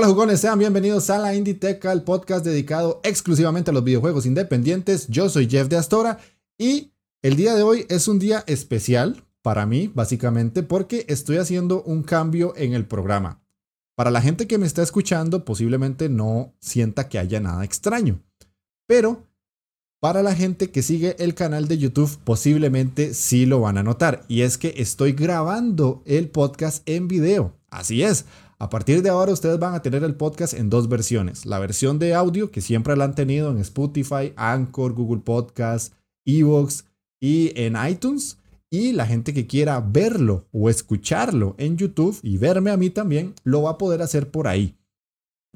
Hola jugones, sean bienvenidos a la Inditeca, el podcast dedicado exclusivamente a los videojuegos independientes. Yo soy Jeff de Astora y el día de hoy es un día especial para mí, básicamente, porque estoy haciendo un cambio en el programa. Para la gente que me está escuchando, posiblemente no sienta que haya nada extraño, pero para la gente que sigue el canal de YouTube, posiblemente sí lo van a notar. Y es que estoy grabando el podcast en video. Así es, a partir de ahora ustedes van a tener el podcast en dos versiones. La versión de audio, que siempre la han tenido en Spotify, Anchor, Google Podcast, Evox y en iTunes. Y la gente que quiera verlo o escucharlo en YouTube y verme a mí también, lo va a poder hacer por ahí.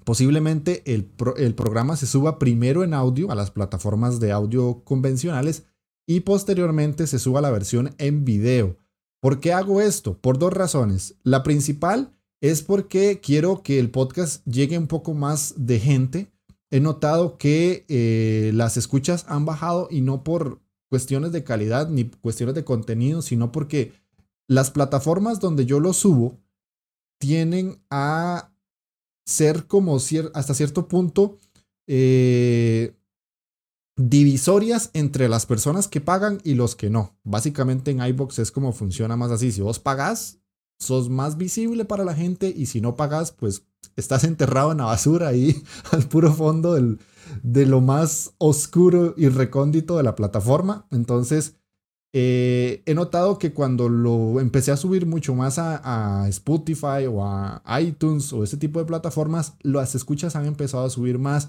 Posiblemente el, el programa se suba primero en audio a las plataformas de audio convencionales y posteriormente se suba la versión en video. ¿Por qué hago esto? Por dos razones. La principal es porque quiero que el podcast llegue un poco más de gente. He notado que eh, las escuchas han bajado y no por cuestiones de calidad ni cuestiones de contenido, sino porque las plataformas donde yo lo subo tienen a ser como hasta cierto punto eh, divisorias entre las personas que pagan y los que no. Básicamente en iBox es como funciona más así. Si vos pagás, sos más visible para la gente y si no pagas, pues estás enterrado en la basura ahí al puro fondo del, de lo más oscuro y recóndito de la plataforma. Entonces, eh, he notado que cuando lo empecé a subir mucho más a, a, Spotify o a iTunes o ese tipo de plataformas, las escuchas han empezado a subir más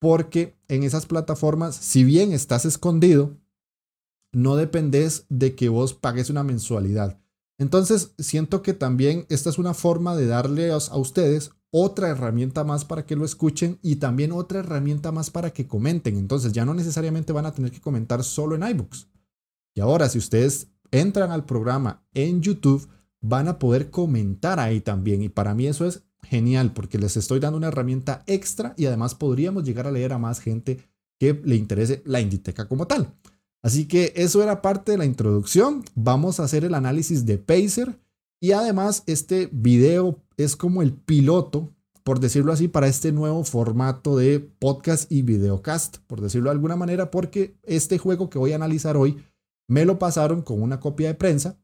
porque en esas plataformas, si bien estás escondido, no dependes de que vos pagues una mensualidad. Entonces, siento que también esta es una forma de darle a, ustedes otra herramienta más para que lo escuchen y también otra herramienta más para que comenten. Entonces, ya no necesariamente van a tener que comentar solo en iBooks. Y ahora, si ustedes entran al programa en YouTube, van a poder comentar ahí también. Y para mí eso es genial porque les estoy dando una herramienta extra y además podríamos llegar a leer a más gente que le interese la Inditeca como tal. Así que eso era parte de la introducción. Vamos a hacer el análisis de Pacer y además este video es como el piloto, por decirlo así, para este nuevo formato de podcast y videocast, por decirlo de alguna manera, porque este juego que voy a analizar hoy me lo pasaron con una copia de prensa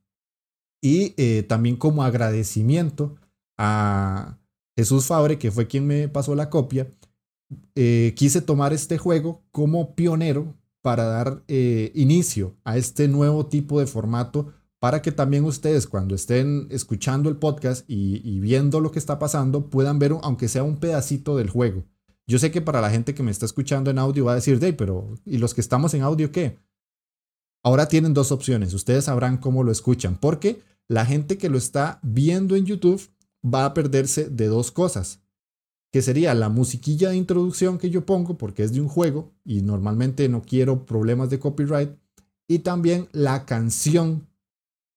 y eh, también como agradecimiento a Jesús Fabre, que fue quien me pasó la copia. Eh, quise tomar este juego como pionero para dar eh, inicio a este nuevo tipo de formato para que también ustedes cuando estén escuchando el podcast y, viendo lo que está pasando puedan ver aunque sea un pedacito del juego. Yo sé que para la gente que me está escuchando en audio va a decir, Dey, pero ¿y los que estamos en audio qué? Ahora tienen dos opciones, ustedes sabrán cómo lo escuchan, porque la gente que lo está viendo en YouTube va a perderse de dos cosas que sería la musiquilla de introducción que yo pongo porque es de un juego y normalmente no quiero problemas de copyright, y también la canción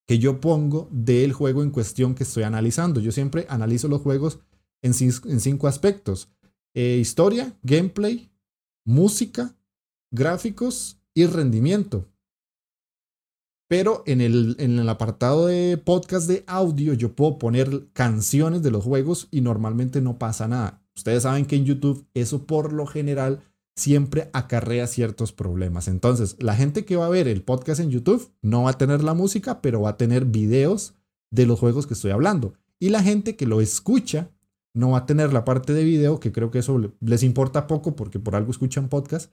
que yo pongo del juego en cuestión que estoy analizando. Yo siempre analizo los juegos en, cinco aspectos. Eh, historia, gameplay, música, gráficos y rendimiento. Pero en el, en el apartado de podcast de audio yo puedo poner canciones de los juegos y normalmente no pasa nada. Ustedes saben que en YouTube eso por lo general siempre acarrea ciertos problemas. Entonces, la gente que va a ver el podcast en YouTube no va a tener la música, pero va a tener videos de los juegos que estoy hablando. Y la gente que lo escucha no va a tener la parte de video, que creo que eso les importa poco porque por algo escuchan podcast.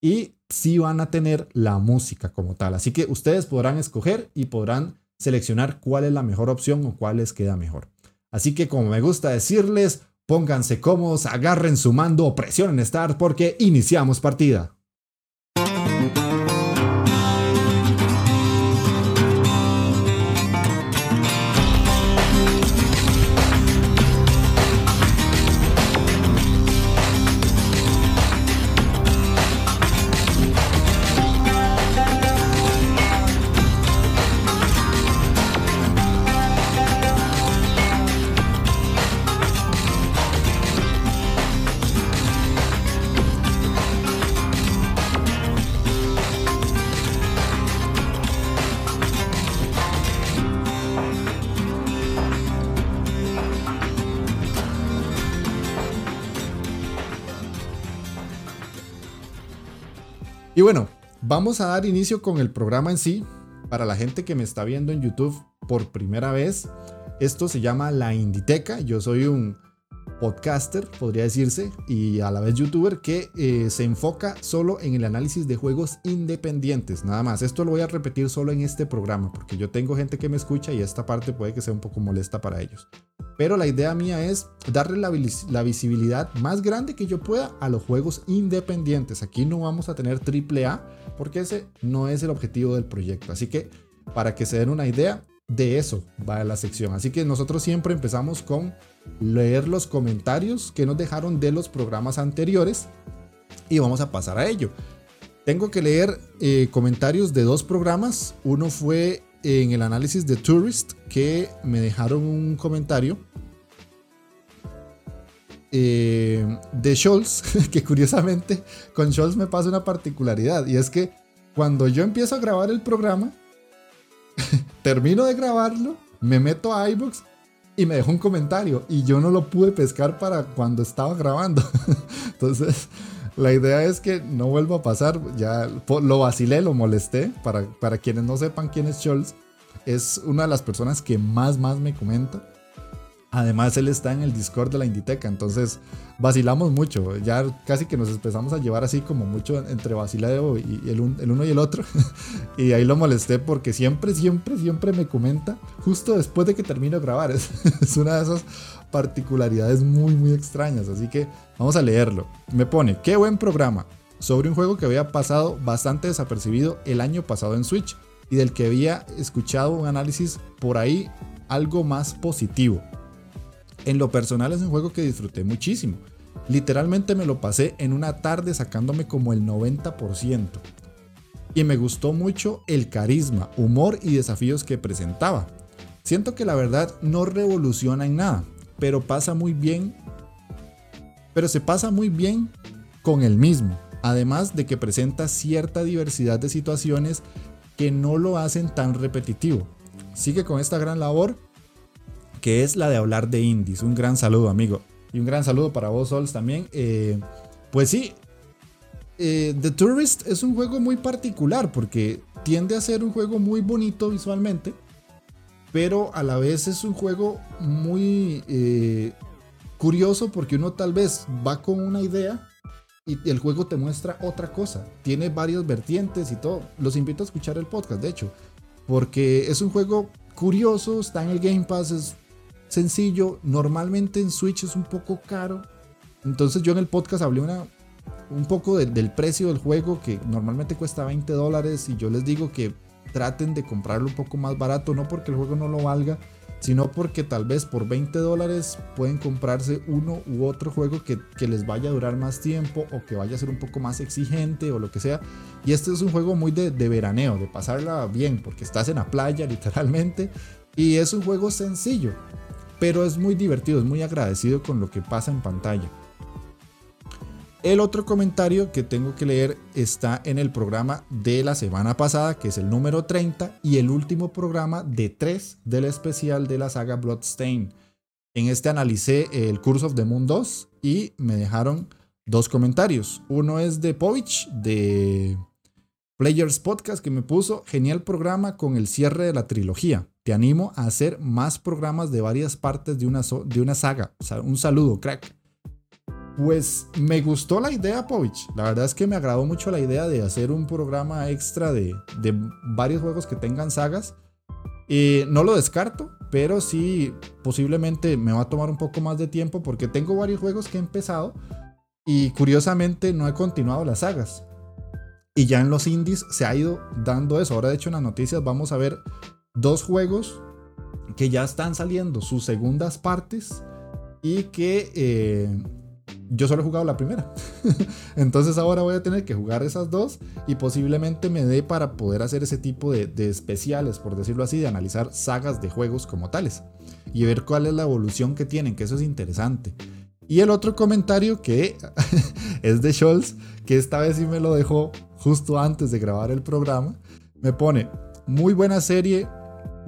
Y sí van a tener la música como tal. Así que ustedes podrán escoger y podrán seleccionar cuál es la mejor opción o cuál les queda mejor. Así que como me gusta decirles, Pónganse cómodos, agarren su mando presionen Start porque iniciamos partida. Vamos a dar inicio con el programa en sí. Para la gente que me está viendo en YouTube por primera vez, esto se llama La Inditeca. Yo soy un podcaster, podría decirse, y a la vez youtuber que eh, se enfoca solo en el análisis de juegos independientes, nada más. Esto lo voy a repetir solo en este programa, porque yo tengo gente que me escucha y esta parte puede que sea un poco molesta para ellos. Pero la idea mía es darle la, la visibilidad más grande que yo pueda a los juegos independientes. Aquí no vamos a tener triple A, porque ese no es el objetivo del proyecto. Así que, para que se den una idea, de eso va la sección. Así que nosotros siempre empezamos con leer los comentarios que nos dejaron de los programas anteriores y vamos a pasar a ello. Tengo que leer eh, comentarios de dos programas. Uno fue en el análisis de Tourist que me dejaron un comentario eh, de Scholz, que curiosamente con Scholz me pasa una particularidad y es que cuando yo empiezo a grabar el programa, termino de grabarlo, me meto a iBooks y me dejó un comentario y yo no lo pude pescar para cuando estaba grabando. Entonces, la idea es que no vuelva a pasar. Ya lo vacilé, lo molesté. Para, para quienes no sepan quién es Scholz, es una de las personas que más, más me comenta. Además, él está en el Discord de la Inditeca, entonces vacilamos mucho. Ya casi que nos empezamos a llevar así como mucho entre vacileo y el, uno y el otro. y ahí lo molesté porque siempre, siempre, siempre me comenta justo después de que termino de grabar. Es, es una de esas particularidades muy, muy extrañas. Así que vamos a leerlo. Me pone, qué buen programa sobre un juego que había pasado bastante desapercibido el año pasado en Switch y del que había escuchado un análisis por ahí algo más positivo. En lo personal es un juego que disfruté muchísimo. Literalmente me lo pasé en una tarde sacándome como el 90%. Y me gustó mucho el carisma, humor y desafíos que presentaba. Siento que la verdad no revoluciona en nada, pero pasa muy bien. Pero se pasa muy bien con el mismo, además de que presenta cierta diversidad de situaciones que no lo hacen tan repetitivo. Sigue con esta gran labor que es la de hablar de indies. Un gran saludo, amigo. Y un gran saludo para vos, Sols, también. Eh, pues sí, eh, The Tourist es un juego muy particular porque tiende a ser un juego muy bonito visualmente, pero a la vez es un juego muy eh, curioso porque uno tal vez va con una idea y el juego te muestra otra cosa. Tiene varias vertientes y todo. Los invito a escuchar el podcast, de hecho, porque es un juego curioso, está en el Game Pass, es sencillo. Normalmente en Switch es un poco caro. Entonces yo en el podcast hablé una, un poco del precio del juego que normalmente cuesta 20 dólares y yo les digo que traten de comprarlo un poco más barato, no porque el juego no lo valga, sino porque tal vez por 20 dólares pueden comprarse uno u otro juego que, les vaya a durar más tiempo o que vaya a ser un poco más exigente o lo que sea. Y este es un juego muy de, de veraneo, de pasarla bien, porque estás en la playa literalmente. Y es un juego sencillo pero es muy divertido, es muy agradecido con lo que pasa en pantalla. El otro comentario que tengo que leer está en el programa de la semana pasada, que es el número 30, y el último programa de 3 del especial de la saga Bloodstain. En este analicé el Curse of the Moon 2 y me dejaron dos comentarios. Uno es de Povich, de Players Podcast, que me puso genial programa con el cierre de la trilogía. Te animo a hacer más programas de varias partes de una, de una saga. O sea, un saludo, crack. Pues me gustó la idea, Povich. La verdad es que me agradó mucho la idea de hacer un programa extra de, de varios juegos que tengan sagas. Y no lo descarto, pero sí posiblemente me va a tomar un poco más de tiempo porque tengo varios juegos que he empezado y curiosamente no he continuado las sagas. Y ya en los indies se ha ido dando eso. Ahora de hecho en las noticias vamos a ver dos juegos que ya están saliendo sus segundas partes y que eh, yo solo he jugado la primera. Entonces ahora voy a tener que jugar esas dos y posiblemente me dé para poder hacer ese tipo de, de, especiales, por decirlo así, de analizar sagas de juegos como tales y ver cuál es la evolución que tienen, que eso es interesante. Y el otro comentario que es de Scholz, que esta vez sí me lo dejó justo antes de grabar el programa, me pone, muy buena serie,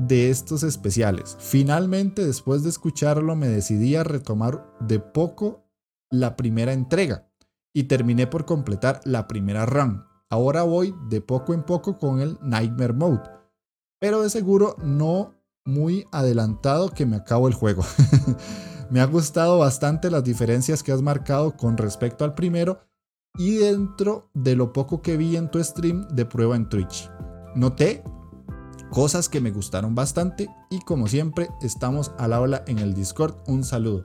de estos especiales. Finalmente, después de escucharlo, me decidí a retomar de poco la primera entrega y terminé por completar la primera run. Ahora voy de poco en poco con el Nightmare Mode. Pero de seguro no muy adelantado que me acabo el juego. me ha gustado bastante las diferencias que has marcado con respecto al primero y dentro de lo poco que vi en tu stream de prueba en Twitch. Noté cosas que me gustaron bastante y como siempre estamos al habla en el Discord. Un saludo.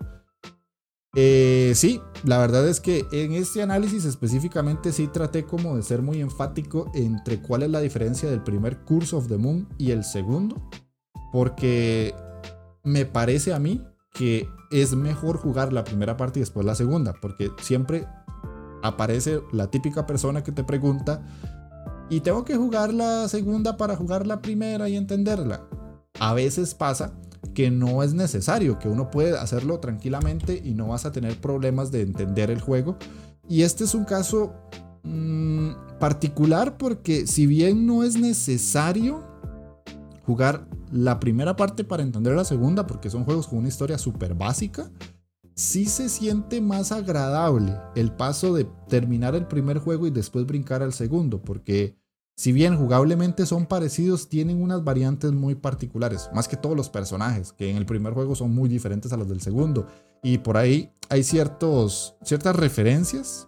Eh, sí, la verdad es que en este análisis específicamente sí traté como de ser muy enfático entre cuál es la diferencia del primer Curse of the Moon y el segundo. Porque me parece a mí que es mejor jugar la primera parte y después la segunda. Porque siempre aparece la típica persona que te pregunta y tengo que jugar la segunda para jugar la primera y entenderla. A veces pasa que no es necesario, que uno puede hacerlo tranquilamente y no vas a tener problemas de entender el juego. Y este es un caso mmm, particular porque si bien no es necesario jugar la primera parte para entender la segunda, porque son juegos con una historia súper básica, sí se siente más agradable el paso de terminar el primer juego y después brincar al segundo, porque si bien jugablemente son parecidos, tienen unas variantes muy particulares, más que todos los personajes, que en el primer juego son muy diferentes a los del segundo. Y por ahí hay ciertos, ciertas referencias,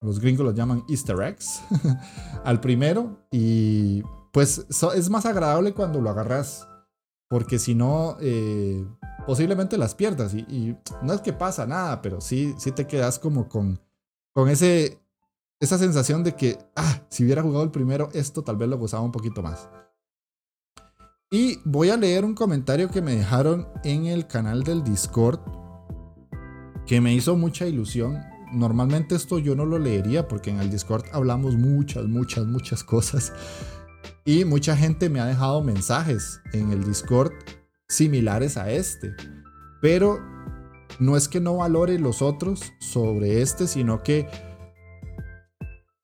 los gringos los llaman easter eggs, al primero. Y pues es más agradable cuando lo agarras, porque si no, eh, posiblemente las pierdas. Y, no es que pasa nada, pero sí, sí te quedas como con, con ese esa sensación de que, ah, si hubiera jugado el primero, esto tal vez lo gozaba un poquito más. Y voy a leer un comentario que me dejaron en el canal del Discord que me hizo mucha ilusión. Normalmente esto yo no lo leería porque en el Discord hablamos muchas, muchas, muchas cosas. Y mucha gente me ha dejado mensajes en el Discord similares a este. Pero no es que no valore los otros sobre este, sino que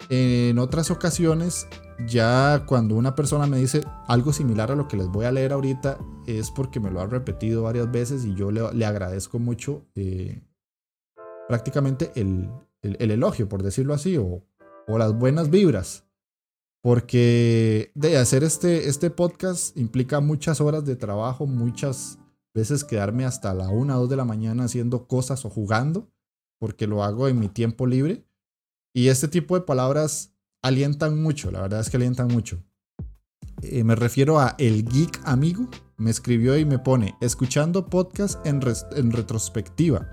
en otras ocasiones, ya cuando una persona me dice algo similar a lo que les voy a leer ahorita, es porque me lo ha repetido varias veces y yo le, agradezco mucho eh, prácticamente el, elogio, por decirlo así, o, las buenas vibras. Porque de hacer este, este podcast implica muchas horas de trabajo, muchas veces quedarme hasta la 1 o 2 de la mañana haciendo cosas o jugando, porque lo hago en mi tiempo libre. Y este tipo de palabras alientan mucho, la verdad es que alientan mucho. Eh, me refiero a El Geek Amigo, me escribió y me pone, escuchando podcast en, en retrospectiva.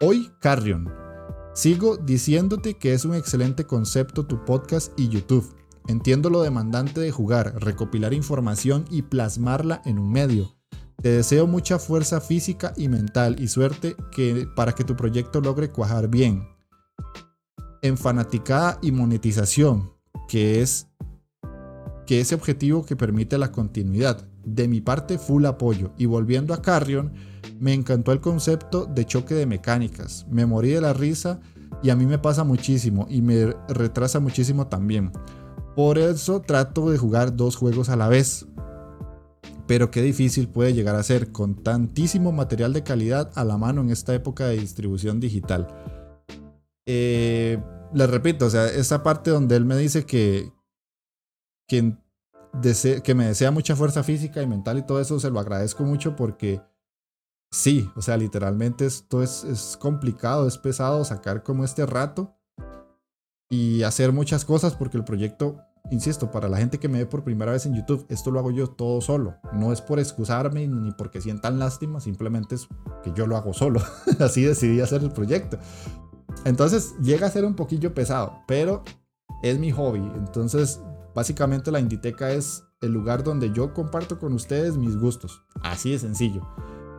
Hoy, Carrion. Sigo diciéndote que es un excelente concepto tu podcast y YouTube. Entiendo lo demandante de jugar, recopilar información y plasmarla en un medio. Te deseo mucha fuerza física y mental y suerte para que tu proyecto logre cuajar bien en fanaticada y monetización, que es que ese objetivo que permite la continuidad. De mi parte, full apoyo. Y volviendo a Carrion, me encantó el concepto de choque de mecánicas. Me morí de la risa y a mí me pasa muchísimo y me retrasa muchísimo también. Por eso trato de jugar dos juegos a la vez. Pero qué difícil puede llegar a ser con tantísimo material de calidad a la mano en esta época de distribución digital. Eh, le repito, o sea, esa parte donde él me dice que, que, que me desea mucha fuerza física y mental y todo eso, se lo agradezco mucho porque sí, o sea, literalmente esto es, es complicado, es pesado sacar como este rato y hacer muchas cosas porque el proyecto, insisto, para la gente que me ve por primera vez en YouTube, esto lo hago yo todo solo. No es por excusarme ni porque sientan lástima, simplemente es que yo lo hago solo. Así decidí hacer el proyecto. Entonces llega a ser un poquillo pesado, pero es mi hobby. Entonces, básicamente la Inditeca es el lugar donde yo comparto con ustedes mis gustos. Así de sencillo.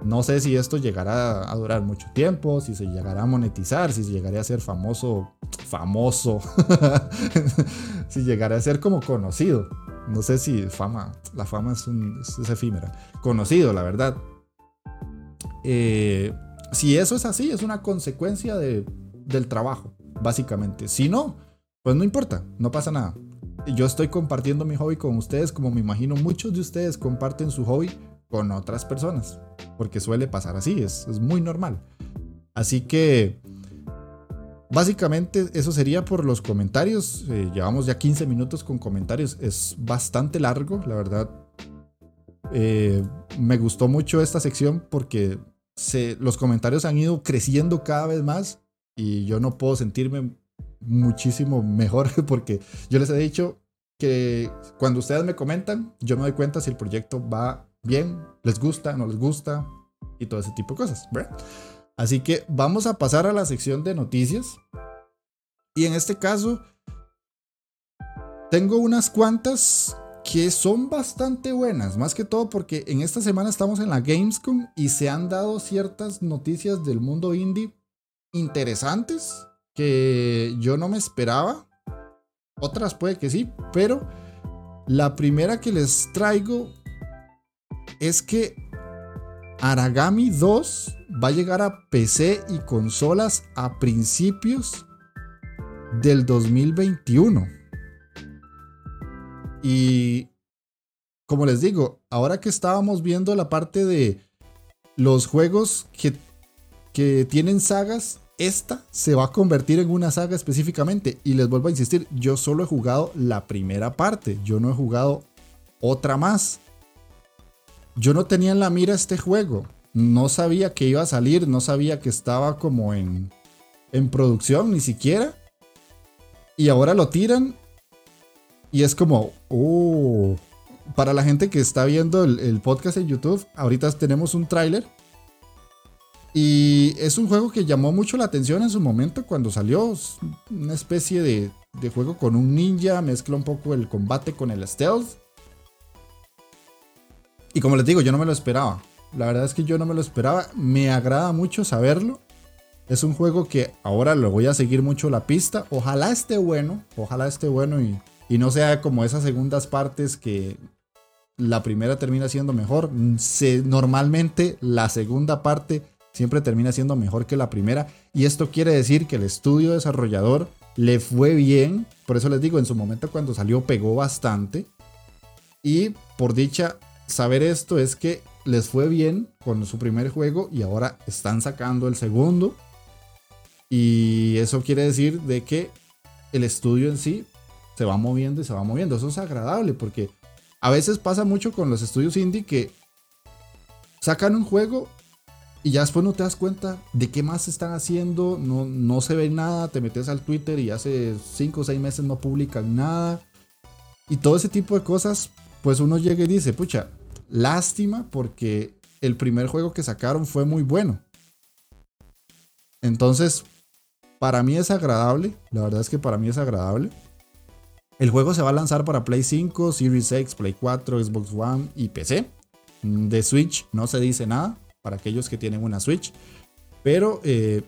No sé si esto llegará a durar mucho tiempo, si se llegará a monetizar, si se llegará a ser famoso, famoso, si llegará a ser como conocido. No sé si fama, la fama es, un, es efímera. Conocido, la verdad. Eh, si eso es así, es una consecuencia de del trabajo, básicamente. Si no, pues no importa, no pasa nada. Yo estoy compartiendo mi hobby con ustedes, como me imagino muchos de ustedes comparten su hobby con otras personas, porque suele pasar así, es, es muy normal. Así que Básicamente eso sería por los comentarios. Eh, llevamos ya 15 minutos con comentarios. Es bastante largo, la verdad. Eh, me gustó mucho esta sección porque los comentarios han ido creciendo cada vez más y yo no puedo sentirme muchísimo mejor porque yo les he dicho que cuando ustedes me comentan, yo me doy cuenta si el proyecto va bien, les gusta, no les gusta y todo ese tipo de cosas. Así que vamos a pasar a la sección de noticias. Y en este caso, tengo unas cuantas que son bastante buenas, más que todo porque en esta semana estamos en la Gamescom y se han dado ciertas noticias del mundo indie interesantes que yo no me esperaba. Otras puede que sí, pero la primera que les traigo es que Aragami 2 va a llegar a PC y consolas a principios del 2021. Y como les digo, ahora que estábamos viendo la parte de los juegos que, que tienen sagas, esta se va a convertir en una saga específicamente. Y les vuelvo a insistir, yo solo he jugado la primera parte, yo no he jugado otra más. Yo no tenía en la mira este juego, no sabía que iba a salir, no sabía que estaba como en, en producción ni siquiera. Y ahora lo tiran y es como, oh, para la gente que está viendo el, el podcast en YouTube, ahorita tenemos un tráiler y es un juego que llamó mucho la atención en su momento cuando salió. Una especie de, juego con un ninja, mezcla un poco el combate con el stealth. Y como les digo, yo no me lo esperaba. La verdad es que yo no me lo esperaba. Me agrada mucho saberlo. Es un juego que ahora lo voy a seguir mucho la pista. Ojalá esté bueno. Ojalá esté bueno y, y no sea como esas segundas partes que la primera termina siendo mejor. Se, normalmente la segunda parte siempre termina siendo mejor que la primera. Y esto quiere decir que el estudio desarrollador le fue bien. Por eso les digo, en su momento cuando salió pegó bastante. Y por dicha, saber esto es que les fue bien con su primer juego y ahora están sacando el segundo. Y eso quiere decir de que el estudio en sí se va moviendo y se va moviendo. Eso es agradable porque a veces pasa mucho con los estudios indie que sacan un juego y ya después no te das cuenta de qué más están haciendo, no, no se ve nada, te metes al Twitter y hace 5 o 6 meses no publican nada. Y todo ese tipo de cosas, pues uno llega y dice, pucha, lástima porque el primer juego que sacaron fue muy bueno. Entonces, para mí es agradable, la verdad es que para mí es agradable. El juego se va a lanzar para Play 5, Series X, Play 4, Xbox One y PC. De Switch no se dice nada para aquellos que tienen una Switch. Pero eh,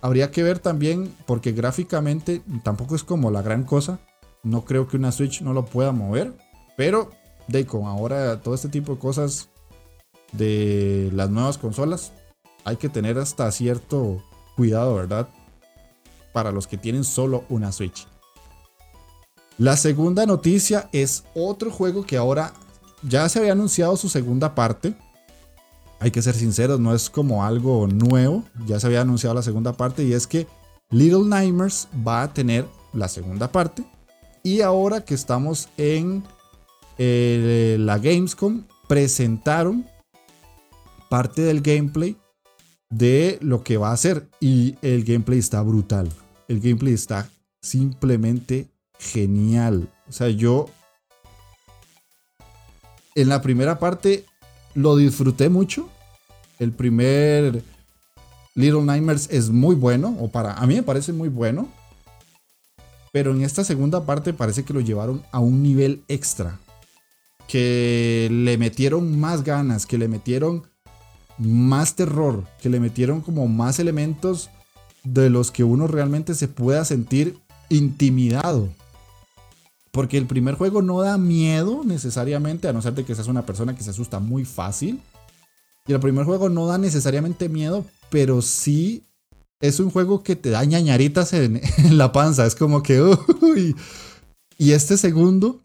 habría que ver también, porque gráficamente tampoco es como la gran cosa. No creo que una Switch no lo pueda mover. Pero de con ahora todo este tipo de cosas de las nuevas consolas, hay que tener hasta cierto cuidado, ¿verdad? Para los que tienen solo una Switch. La segunda noticia es otro juego que ahora ya se había anunciado su segunda parte hay que ser sinceros, no es como algo nuevo. Ya se había anunciado la segunda parte y es que Little Nightmares va a tener la segunda parte. Y ahora que estamos en eh, la Gamescom, presentaron parte del gameplay de lo que va a ser. Y el gameplay está brutal. El gameplay está simplemente genial. O sea, yo en la primera parte lo disfruté mucho. El primer Little Nightmares es muy bueno, o para a mí me parece muy bueno. Pero en esta segunda parte parece que lo llevaron a un nivel extra. Que le metieron más ganas, que le metieron más terror, que le metieron como más elementos de los que uno realmente se pueda sentir intimidado. Porque el primer juego no da miedo necesariamente, a no ser de que seas una persona que se asusta muy fácil. Y el primer juego no da necesariamente miedo, pero sí es un juego que te da ñañaritas en, la panza. Es como que. Y este segundo,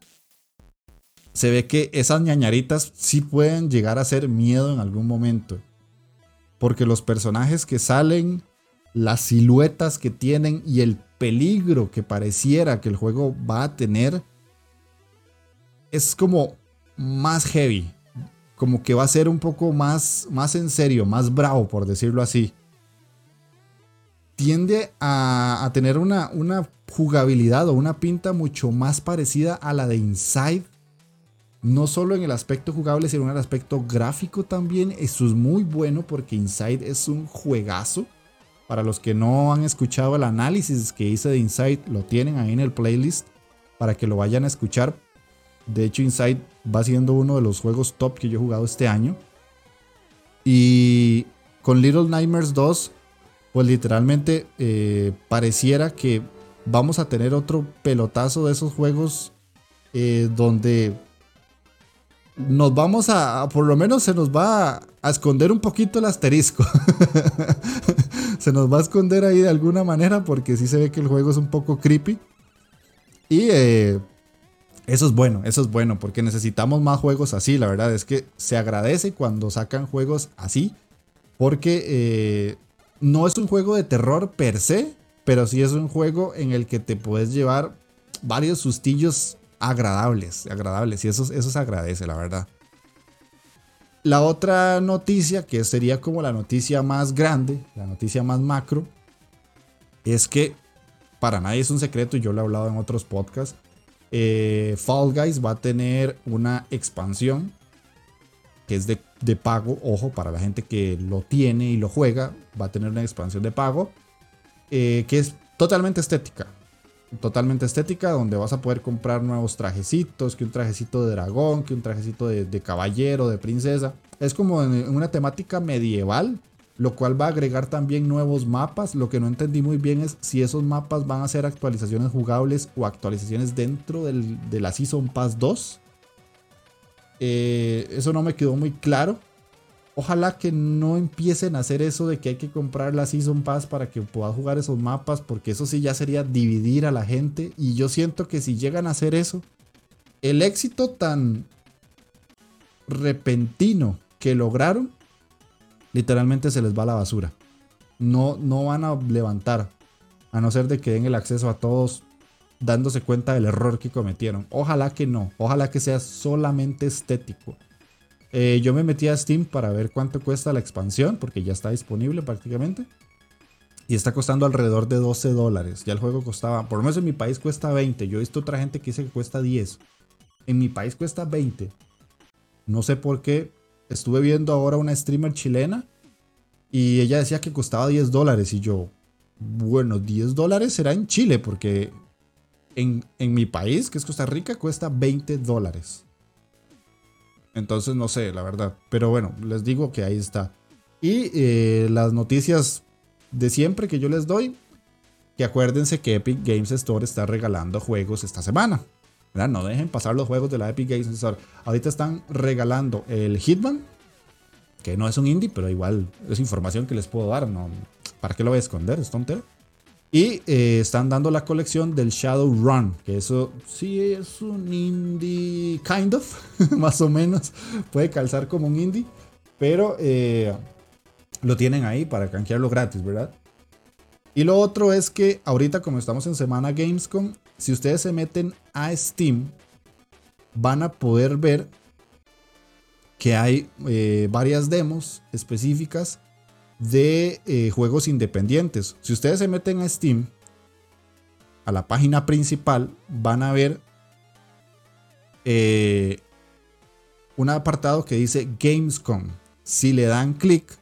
se ve que esas ñañaritas sí pueden llegar a ser miedo en algún momento. Porque los personajes que salen las siluetas que tienen y el peligro que pareciera que el juego va a tener es como más heavy, como que va a ser un poco más, más en serio, más bravo, por decirlo así. Tiende a, tener una, una jugabilidad o una pinta mucho más parecida a la de Inside. No solo en el aspecto jugable, sino en el aspecto gráfico también. Eso es muy bueno porque Inside es un juegazo. Para los que no han escuchado el análisis que hice de Inside, lo tienen ahí en el playlist para que lo vayan a escuchar. De hecho, Inside va siendo uno de los juegos top que yo he jugado este año. Y con Little Nightmares 2, pues literalmente eh, pareciera que vamos a tener otro pelotazo de esos juegos eh, donde nos vamos a, por lo menos se nos va a, esconder un poquito el asterisco. se nos va a esconder ahí de alguna manera porque sí se ve que el juego es un poco creepy. Y eh, eso es bueno, eso es bueno porque necesitamos más juegos así. La verdad es que se agradece cuando sacan juegos así porque eh, no es un juego de terror per se, pero sí es un juego en el que te puedes llevar varios sustillos agradables, agradables, y eso, eso se agradece, la verdad. La otra noticia, que sería como la noticia más grande, la noticia más macro, es que para nadie es un secreto, y yo lo he hablado en otros podcasts, eh, Fall Guys va a tener una expansión que es de, de, pago, ojo, para la gente que lo tiene y lo juega, va a tener una expansión de pago eh, que es totalmente estética. Totalmente estética, donde vas a poder comprar nuevos trajecitos, que un trajecito de dragón, que un trajecito de, caballero, de princesa. Es como en una temática medieval, lo cual va a agregar también nuevos mapas. Lo que no entendí muy bien es si esos mapas van a ser actualizaciones jugables o actualizaciones dentro de la Season Pass 2. Eh, eso no me quedó muy claro. Ojalá que no empiecen a hacer eso de que hay que comprar la Season Pass para que puedas jugar esos mapas, porque eso sí ya sería dividir a la gente. Y yo siento que si llegan a hacer eso, el éxito tan repentino que lograron, literalmente se les va a la basura. No, no van a levantar, a no ser de que den el acceso a todos dándose cuenta del error que cometieron. Ojalá que no, ojalá que sea solamente estético. Eh, yo me metí a Steam para ver cuánto cuesta la expansión, porque ya está disponible prácticamente. Y está costando alrededor de 12 dólares. Ya el juego costaba, por lo menos en mi país cuesta 20. Yo he visto otra gente que dice que cuesta 10. En mi país cuesta 20. No sé por qué. Estuve viendo ahora una streamer chilena y ella decía que costaba 10 dólares. Y yo, bueno, 10 dólares será en Chile, porque en, en mi país, que es Costa Rica, cuesta 20 dólares. Entonces no sé, la verdad. Pero bueno, les digo que ahí está. Y eh, las noticias de siempre que yo les doy, que acuérdense que Epic Games Store está regalando juegos esta semana. No dejen pasar los juegos de la Epic Games Store. Ahorita están regalando el Hitman, que no es un indie, pero igual es información que les puedo dar. No, ¿Para qué lo voy a esconder? Es. Y eh, están dando la colección del Shadowrun, que eso sí es un indie, kind of, más o menos. Puede calzar como un indie, pero eh, lo tienen ahí para canjearlo gratis, ¿verdad? Y lo otro es que ahorita como estamos en semana Gamescom, si ustedes se meten a Steam, van a poder ver que hay eh, varias demos específicas de eh, juegos independientes. Si ustedes se meten a Steam, a la página principal, van a ver eh, un apartado que dice Gamescom. Si le dan clic,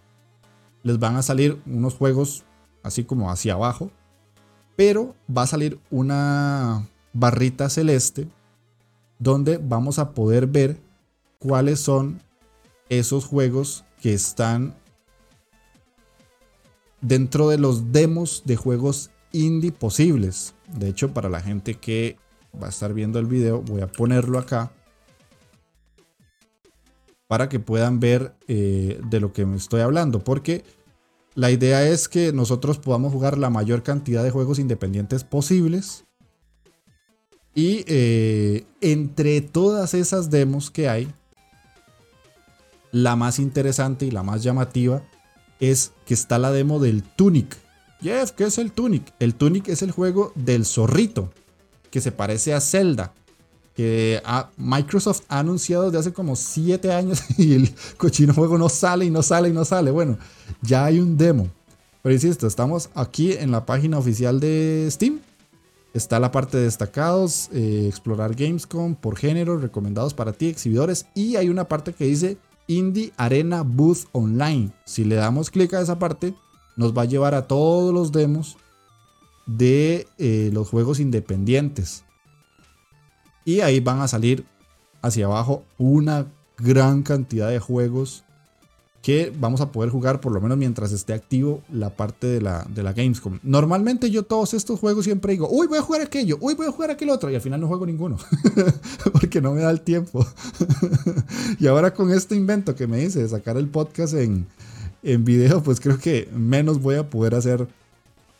les van a salir unos juegos así como hacia abajo, pero va a salir una barrita celeste donde vamos a poder ver cuáles son esos juegos que están dentro de los demos de juegos indie posibles. De hecho, para la gente que va a estar viendo el video, voy a ponerlo acá para que puedan ver eh, de lo que me estoy hablando. Porque la idea es que nosotros podamos jugar la mayor cantidad de juegos independientes posibles. Y eh, entre todas esas demos que hay, la más interesante y la más llamativa es que está la demo del Tunic. Jeff, ¿qué es el Tunic? El Tunic es el juego del zorrito, que se parece a Zelda. Que Microsoft ha anunciado desde hace como 7 años y el cochino juego no sale y no sale y no sale. Bueno, ya hay un demo. Pero insisto, estamos aquí en la página oficial de Steam. Está la parte de destacados, eh, explorar Gamescom por género, recomendados para ti, exhibidores. Y hay una parte que dice Indie Arena Booth Online. Si le damos clic a esa parte, nos va a llevar a todos los demos de eh, los juegos independientes. Y ahí van a salir hacia abajo una gran cantidad de juegos que vamos a poder jugar por lo menos mientras esté activo la parte de la, de la Gamescom. Normalmente yo todos estos juegos siempre digo, uy, voy a jugar aquello, uy, voy a jugar aquel otro, y al final no juego ninguno, porque no me da el tiempo. y ahora con este invento que me dice de sacar el podcast en, en video, pues creo que menos voy a poder hacer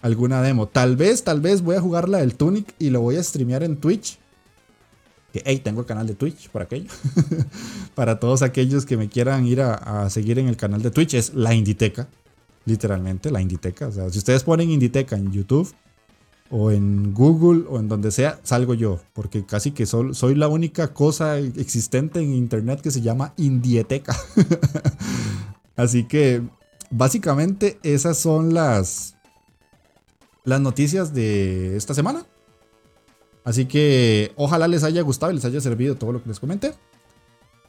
alguna demo. Tal vez, tal vez voy a jugar la del Tunic y lo voy a streamear en Twitch que, hey, tengo el canal de Twitch por aquello. Para todos aquellos que me quieran ir a, seguir en el canal de Twitch, es la Inditeca. Literalmente, la Inditeca. O sea, si ustedes ponen Inditeca en YouTube o en Google o en donde sea, salgo yo. Porque casi que soy la única cosa existente en Internet que se llama Indieteca. Así que, básicamente, esas son las, las noticias de esta semana. Así que ojalá les haya gustado y les haya servido todo lo que les comenté.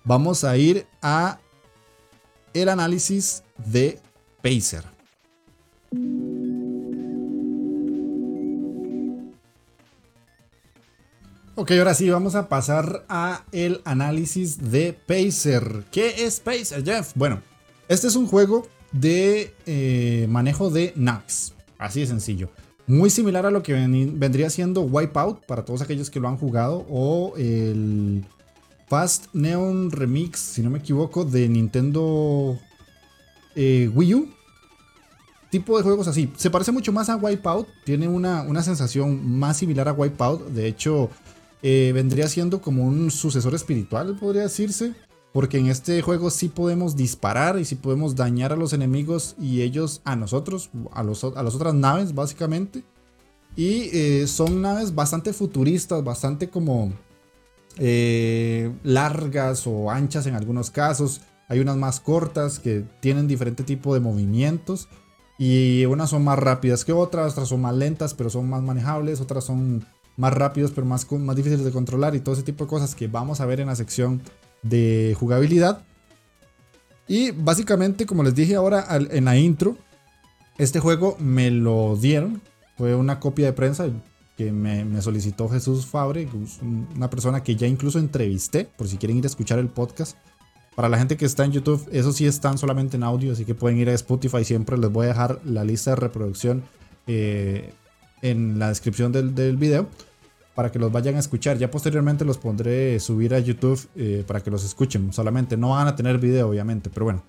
Vamos a ir a el análisis de Pacer. Ok, ahora sí, vamos a pasar a el análisis de Pacer. ¿Qué es Pacer, Jeff? Bueno, este es un juego de eh, manejo de NAX. Así de sencillo. Muy similar a lo que vendría siendo Wipeout para todos aquellos que lo han jugado o el Fast Neon Remix, si no me equivoco, de Nintendo eh, Wii U. Tipo de juegos así. Se parece mucho más a Wipeout, tiene una, una sensación más similar a Wipeout. De hecho, eh, vendría siendo como un sucesor espiritual, podría decirse. Porque en este juego sí podemos disparar y sí podemos dañar a los enemigos y ellos a nosotros, a, los, a las otras naves básicamente. Y eh, son naves bastante futuristas, bastante como eh, largas o anchas en algunos casos. Hay unas más cortas que tienen diferente tipo de movimientos. Y unas son más rápidas que otras, otras son más lentas pero son más manejables, otras son más rápidos pero más, más difíciles de controlar y todo ese tipo de cosas que vamos a ver en la sección de jugabilidad. Y básicamente, como les dije ahora en la intro, este juego me lo dieron. Fue una copia de prensa que me, solicitó Jesús Fabre, una persona que ya incluso entrevisté, por si quieren ir a escuchar el podcast. Para la gente que está en YouTube, eso sí están solamente en audio, así que pueden ir a Spotify. Siempre les voy a dejar la lista de reproducción eh, en la descripción del, del video para que los vayan a escuchar. Ya posteriormente los pondré subir a YouTube eh, para que los escuchen solamente. No van a tener video, obviamente, pero bueno.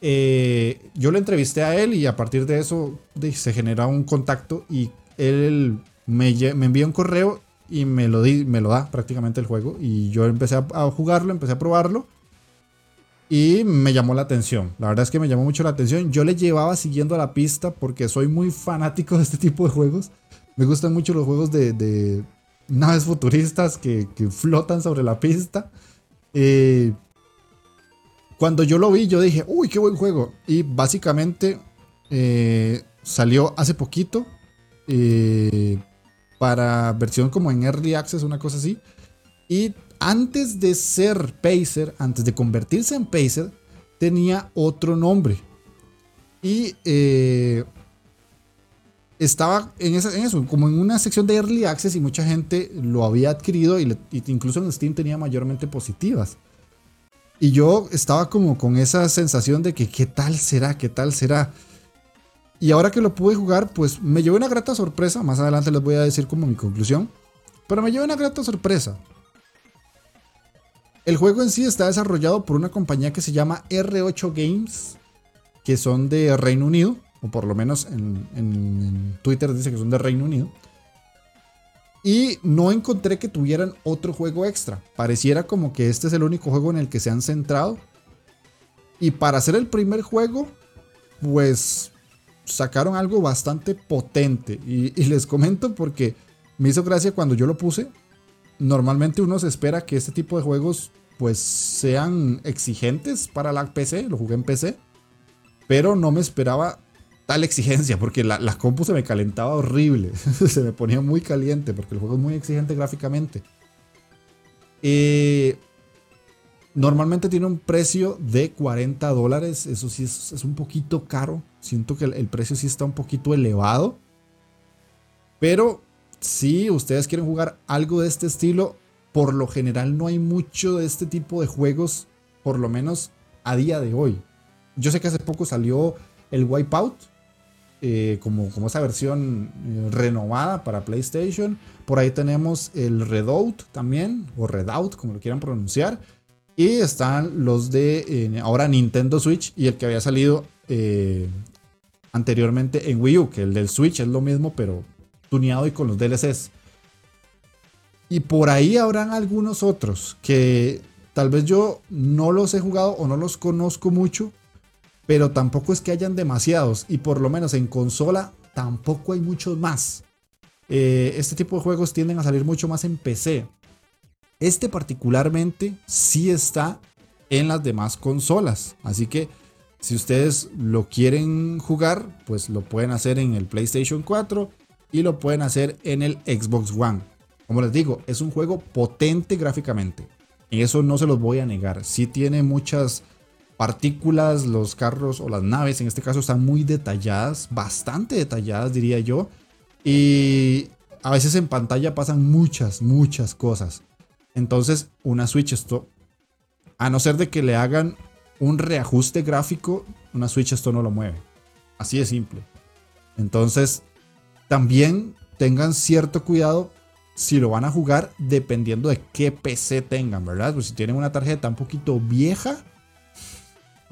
Eh, yo lo entrevisté a él y a partir de eso se genera un contacto y él me, me envía un correo y me lo, di, me lo da prácticamente el juego. Y yo empecé a, a jugarlo, empecé a probarlo. Y me llamó la atención. La verdad es que me llamó mucho la atención. Yo le llevaba siguiendo la pista porque soy muy fanático de este tipo de juegos. Me gustan mucho los juegos de, naves futuristas que, flotan sobre la pista. Eh, cuando yo lo vi, yo dije, uy, qué buen juego. Y básicamente eh, salió hace poquito eh, para versión como en Early Access, una cosa así. Y antes de ser Pacer, antes de convertirse en Pacer, tenía otro nombre. Y estaba en, eso, como en una sección de Early Access y mucha gente lo había adquirido y, incluso en Steam tenía mayormente positivas. Y yo estaba como con esa sensación de que qué tal será, qué tal será. Y ahora que lo pude jugar, pues me llevó una grata sorpresa. Más adelante les voy a decir como mi conclusión. Pero me llevó una grata sorpresa. El juego en sí está desarrollado por una compañía que se llama R8 Games, que son de Reino Unido o por lo menos en, Twitter dice que son de Reino Unido. Y no encontré que tuvieran otro juego extra. Pareciera como que este es el único juego en el que se han centrado. Y para hacer el primer juego, pues sacaron algo bastante potente. Y, les comento porque me hizo gracia cuando yo lo puse. Normalmente uno se espera que este tipo de juegos pues sean exigentes para la PC. Lo jugué en PC. Pero no me esperaba tal exigencia porque la, compu se me calentaba horrible. se me ponía muy caliente porque el juego es muy exigente gráficamente. Eh, Normalmente tiene un precio de 40 dólares. Eso sí es, un poquito caro. Siento que el, precio sí está un poquito elevado. Pero si ustedes quieren jugar algo de este estilo, por lo general no hay mucho de este tipo de juegos, por lo menos a día de hoy. Yo sé que hace poco salió el Wipeout, eh, como, como esa versión eh, renovada para PlayStation. Por ahí tenemos el Redout también, o Redout, como lo quieran pronunciar. Y están los de eh, ahora Nintendo Switch y el que había salido anteriormente en Wii U, que el del Switch es lo mismo, pero tuneado y con los DLCs. Y por ahí habrán algunos otros que tal vez yo no los he jugado o no los conozco mucho, pero tampoco es que hayan demasiados. Y por lo menos en consola tampoco hay muchos más. Eh, este tipo de juegos tienden a salir mucho más en PC. Este particularmente sí está en las demás consolas. Así que si ustedes lo quieren jugar, pues lo pueden hacer en el PlayStation 4 y lo pueden hacer en el Xbox One. Como les digo, es un juego potente gráficamente. Y eso no se los voy a negar. Sí tiene muchas partículas, los carros o las naves en este caso están muy detalladas, bastante detalladas diría yo. Y a veces en pantalla pasan muchas, muchas cosas. Entonces, una Switch esto, a no ser de que le hagan un reajuste gráfico, una Switch esto no lo mueve. Así de simple. Entonces, también tengan cierto cuidado si lo van a jugar dependiendo de qué PC tengan, ¿verdad? Pues si tienen una tarjeta un poquito vieja,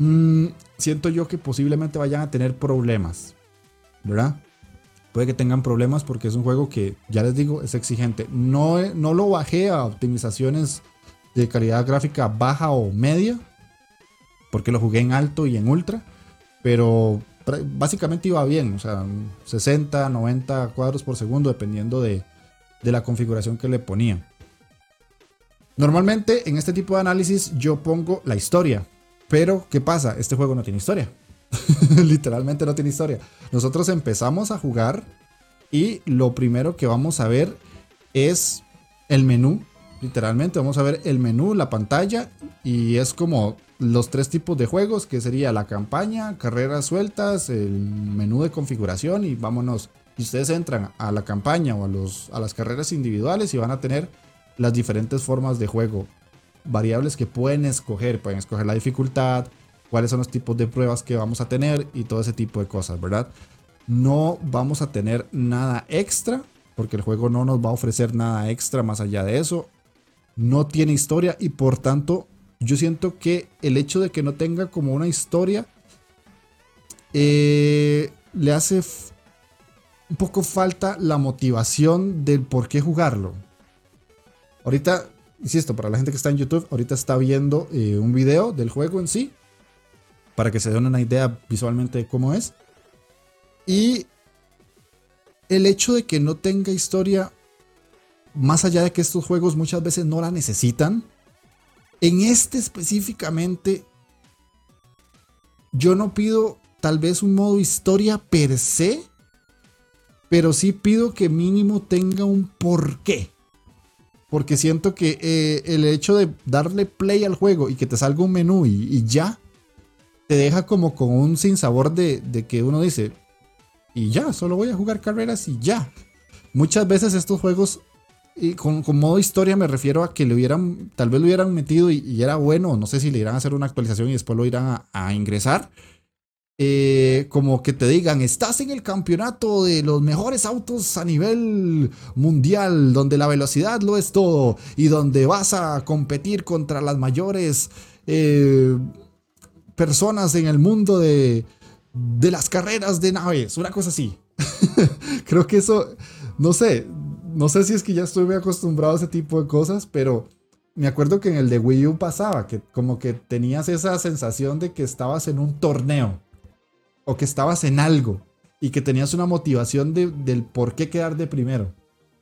mm, siento yo que posiblemente vayan a tener problemas, ¿verdad? puede que tengan problemas porque es un juego que, ya les digo, es exigente. No, no lo bajé a optimizaciones de calidad gráfica baja o media, porque lo jugué en alto y en ultra, pero básicamente iba bien, o sea, 60, 90 cuadros por segundo, dependiendo de, de la configuración que le ponía. Normalmente en este tipo de análisis yo pongo la historia, pero ¿qué pasa? Este juego no tiene historia. Literalmente no tiene historia. Nosotros empezamos a jugar y lo primero que vamos a ver es el menú. Literalmente vamos a ver el menú, la pantalla y es como los tres tipos de juegos que sería la campaña, carreras sueltas, el menú de configuración y vámonos. Y ustedes entran a la campaña o a, los, a las carreras individuales y van a tener las diferentes formas de juego. Variables que pueden escoger. Pueden escoger la dificultad, cuáles son los tipos de pruebas que vamos a tener y todo ese tipo de cosas, ¿verdad? No vamos a tener nada extra, porque el juego no nos va a ofrecer nada extra más allá de eso. No tiene historia y por tanto yo siento que el hecho de que no tenga como una historia eh, le hace un poco falta la motivación del por qué jugarlo. Ahorita, insisto, para la gente que está en YouTube, ahorita está viendo eh, un video del juego en sí para que se den una idea visualmente de cómo es. Y el hecho de que no tenga historia, más allá de que estos juegos muchas veces no la necesitan, en este específicamente, yo no pido tal vez un modo historia per se, pero sí pido que mínimo tenga un porqué. Porque siento que eh, el hecho de darle play al juego y que te salga un menú y ya, te deja como con un sinsabor de, de que uno dice, y ya, solo voy a jugar carreras y ya. Muchas veces estos juegos, y con, modo historia me refiero a que le hubieran, tal vez lo hubieran metido y, era bueno, no sé si le irán a hacer una actualización y después lo irán a, ingresar. Eh, como que te digan, estás en el campeonato de los mejores autos a nivel mundial, donde la velocidad lo es todo y donde vas a competir contra las mayores eh, personas en el mundo de, de las carreras de naves, una cosa así. Creo que eso, no sé, no sé si es que ya muy acostumbrado a ese tipo de cosas, pero me acuerdo que en el de Wii U pasaba, que como que tenías esa sensación de que estabas en un torneo o que estabas en algo. y que tenías una motivación del por qué quedar de primero.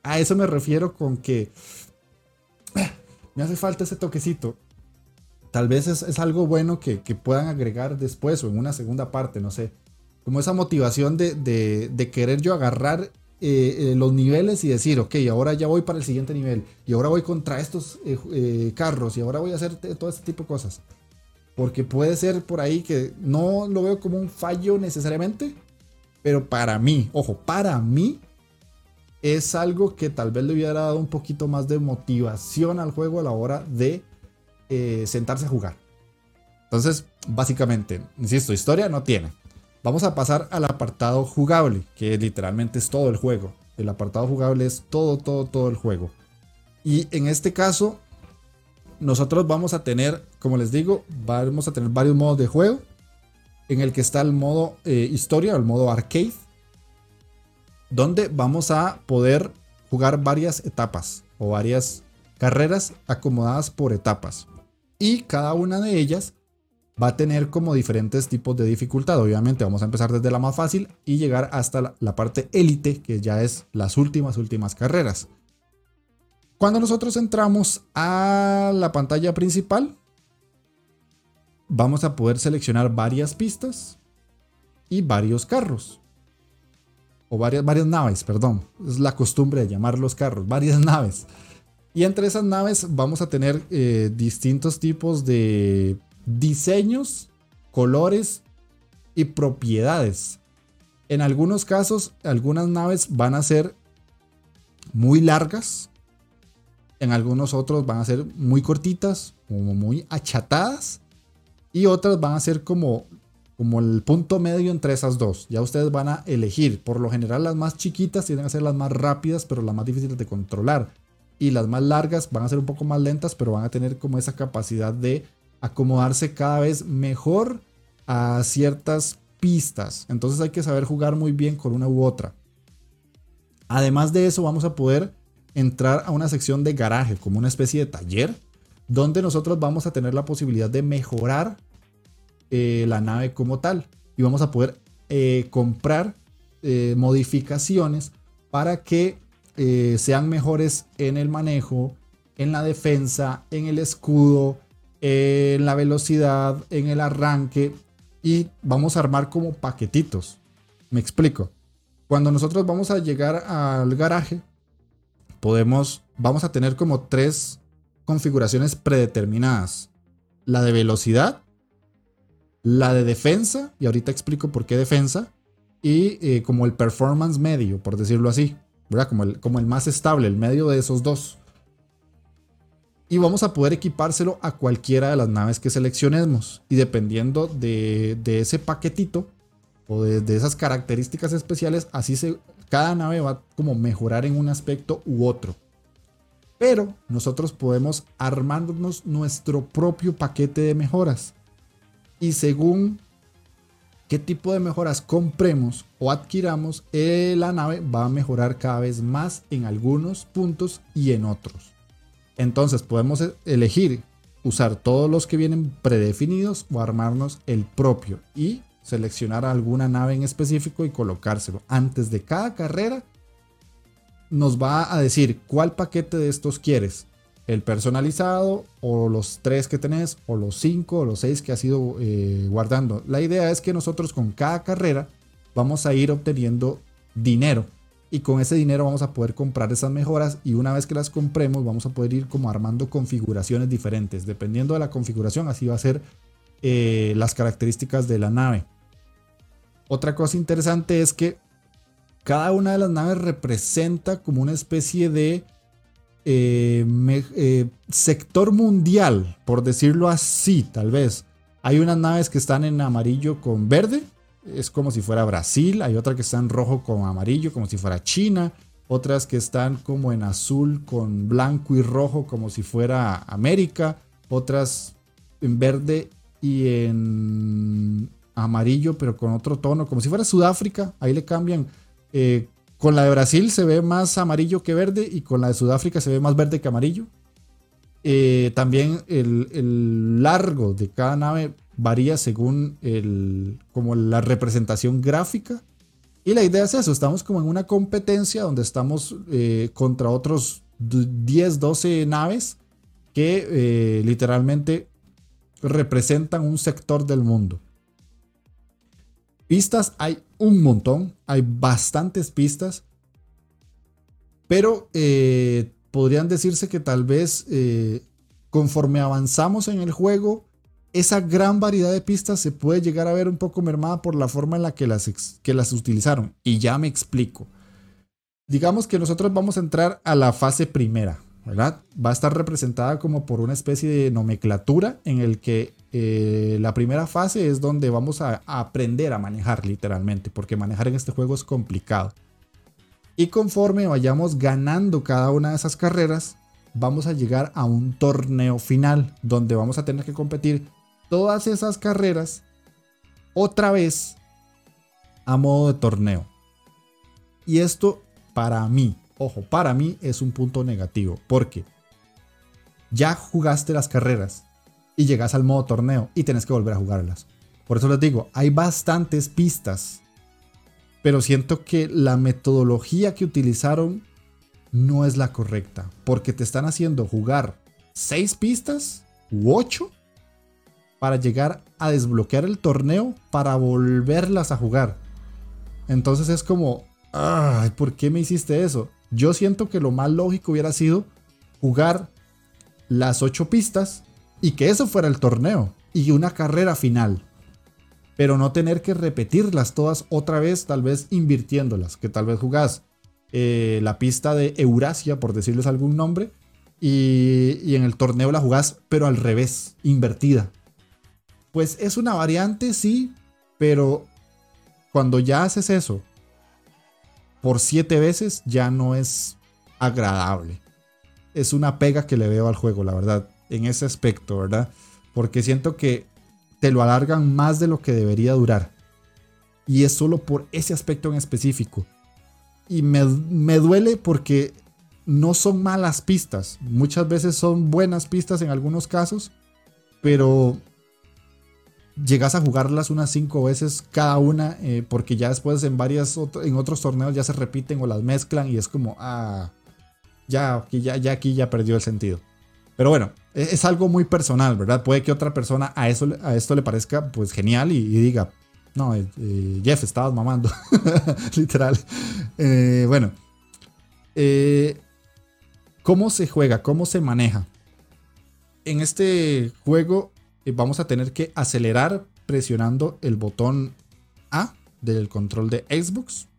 A eso me refiero con que me hace falta ese toquecito. Tal vez es, algo bueno que, puedan agregar después o en una segunda parte, no sé. Como esa motivación de, querer yo agarrar eh, eh, los niveles y decir, ok, ahora ya voy para el siguiente nivel. Y ahora voy contra estos eh, carros y ahora voy a hacer todo este tipo de cosas. Porque puede ser por ahí que no lo veo como un fallo necesariamente. Pero para mí, ojo, para mí es algo que tal vez le hubiera dado un poquito más de motivación al juego a la hora de eh, sentarse a jugar. Entonces, básicamente, insisto, historia no tiene. Vamos a pasar al apartado jugable, que literalmente es todo el juego. El apartado jugable es todo, todo, todo el juego. Y en este caso, nosotros vamos a tener, como les digo, vamos a tener varios modos de juego. En el que está el modo eh, historia, el modo arcade, donde vamos a poder jugar varias etapas o varias carreras acomodadas por etapas. Y cada una de ellas va a tener como diferentes tipos de dificultad. Obviamente vamos a empezar desde la más fácil y llegar hasta la, parte élite, que ya es las últimas, últimas carreras. Cuando nosotros entramos a la pantalla principal, vamos a poder seleccionar varias pistas y varios carros o varias, varias naves, perdón. Es la costumbre de llamar los carros, varias naves. Y entre esas naves vamos a tener eh, distintos tipos de diseños, colores y propiedades. En algunos casos, algunas naves van a ser muy largas. En algunos otros van a ser muy cortitas, como muy achatadas. Y otras van a ser como como el punto medio entre esas dos. Ya ustedes van a elegir. Por lo general las más chiquitas tienen que ser las más rápidas, pero las más difíciles de controlar. Y las más largas van a ser un poco más lentas, pero van a tener como esa capacidad de acomodarse cada vez mejor a ciertas pistas. Entonces hay que saber jugar muy bien con una u otra. Además de eso vamos a poder entrar a una sección de garaje, como una especie de taller, donde nosotros vamos a tener la posibilidad de mejorar eh, la nave como tal. Y vamos a poder eh, comprar eh, modificaciones para que sean mejores en el manejo, en la defensa, en el escudo, en la velocidad, en el arranque. Y vamos a armar como paquetitos. Me explico. Cuando nosotros vamos a llegar al garaje, podemos, vamos a tener como tres configuraciones predeterminadas. La de velocidad, la de defensa, y ahorita explico por qué defensa, y eh, como el performance medio, por decirlo así, ¿verdad? Como el, como el más estable, el medio de esos dos. Y vamos a poder equipárselo a cualquiera de las naves que seleccionemos. Y dependiendo de, ese paquetito o de, esas características especiales, así se, cada nave va como mejorar en un aspecto u otro. Pero nosotros podemos armarnos nuestro propio paquete de mejoras y según qué tipo de mejoras compremos o adquiramos, eh, la nave va a mejorar cada vez más en algunos puntos y en otros. Entonces podemos e-, elegir usar todos los que vienen predefinidos o armarnos el propio y seleccionar alguna nave en específico y colocárselo. Antes de cada carrera nos va a decir cuál paquete de estos quieres el personalizado o los tres que tenés o los cinco o los seis que has ido eh, guardando. La idea es que nosotros con cada carrera vamos a ir obteniendo dinero y con ese dinero vamos a poder comprar esas mejoras y una vez que las compremos vamos a poder ir como armando configuraciones diferentes. Dependiendo de la configuración así va a ser eh, las características de la nave. Otra cosa interesante es que cada una de las naves representa como una especie de eh, eh, sector mundial, por decirlo así, tal vez. Hay unas naves que están en amarillo con verde, es como si fuera Brasil. Hay otra que está en rojo con amarillo, como si fuera China. Otras que están como en azul con blanco y rojo, como si fuera América. Otras en verde y en amarillo, pero con otro tono, como si fuera Sudáfrica. Ahí le cambian eh, con la de Brasil se ve más amarillo que verde y con la de Sudáfrica se ve más verde que amarillo. Eh, también el, largo de cada nave varía según el, como la representación gráfica Y la idea es eso, estamos como en una competencia donde estamos eh, contra otros 10, 12 naves que literalmente representan un sector del mundo. Pistas hay un montón, hay bastantes pistas, pero eh, podrían decirse que tal vez conforme avanzamos en el juego, esa gran variedad de pistas se puede llegar a ver un poco mermada por la forma en la que las, que las utilizaron. Y ya me explico. Digamos que nosotros vamos a entrar a la fase primera, ¿verdad? Va a estar representada como por una especie de nomenclatura en el que eh, la primera fase es donde vamos a, a aprender a manejar literalmente, porque manejar en este juego es complicado. Y conforme vayamos ganando cada una de esas carreras, vamos a llegar a un torneo final donde vamos a tener que competir todas esas carreras otra vez a modo de torneo. Y esto para mí, ojo, para mí es un punto negativo, porque ya jugaste las carreras y llegas al modo torneo y tienes que volver a jugarlas. Por eso les digo, hay bastantes pistas, pero siento que la metodología que utilizaron no es la correcta, porque te están haciendo jugar 6 pistas u 8 para llegar a desbloquear el torneo para volverlas a jugar. Entonces es como, ay, ¿por qué me hiciste eso? Yo siento que lo más lógico hubiera sido jugar las 8 pistas y que eso fuera el torneo y una carrera final. Pero no tener que repetirlas todas otra vez, tal vez invirtiéndolas, que tal vez jugás eh, la pista de Eurasia, por decirles algún nombre, y, y en el torneo la jugás, pero al revés, invertida. Pues es una variante, sí, pero cuando ya haces eso por siete veces ya no es agradable. Es una pega que le veo al juego, la verdad, en ese aspecto, ¿verdad? Porque siento que te lo alargan más de lo que debería durar. Y es solo por ese aspecto en específico. Y me, me duele porque no son malas pistas. Muchas veces son buenas pistas en algunos casos. Pero llegas a jugarlas unas cinco veces cada una, eh, porque ya después en varias en otros torneos ya se repiten o las mezclan y es como, ah, ya aquí ya, ya aquí ya perdió el sentido. Pero bueno, e, es, algo muy personal, ¿verdad? Puede que otra persona a, eso, a esto le parezca pues genial y, diga, no, eh, eh, Jeff, estabas mamando, literal. bueno, ¿cómo se juega? ¿Cómo se maneja? En este juego vamos a tener que acelerar presionando el botón A del control de Xbox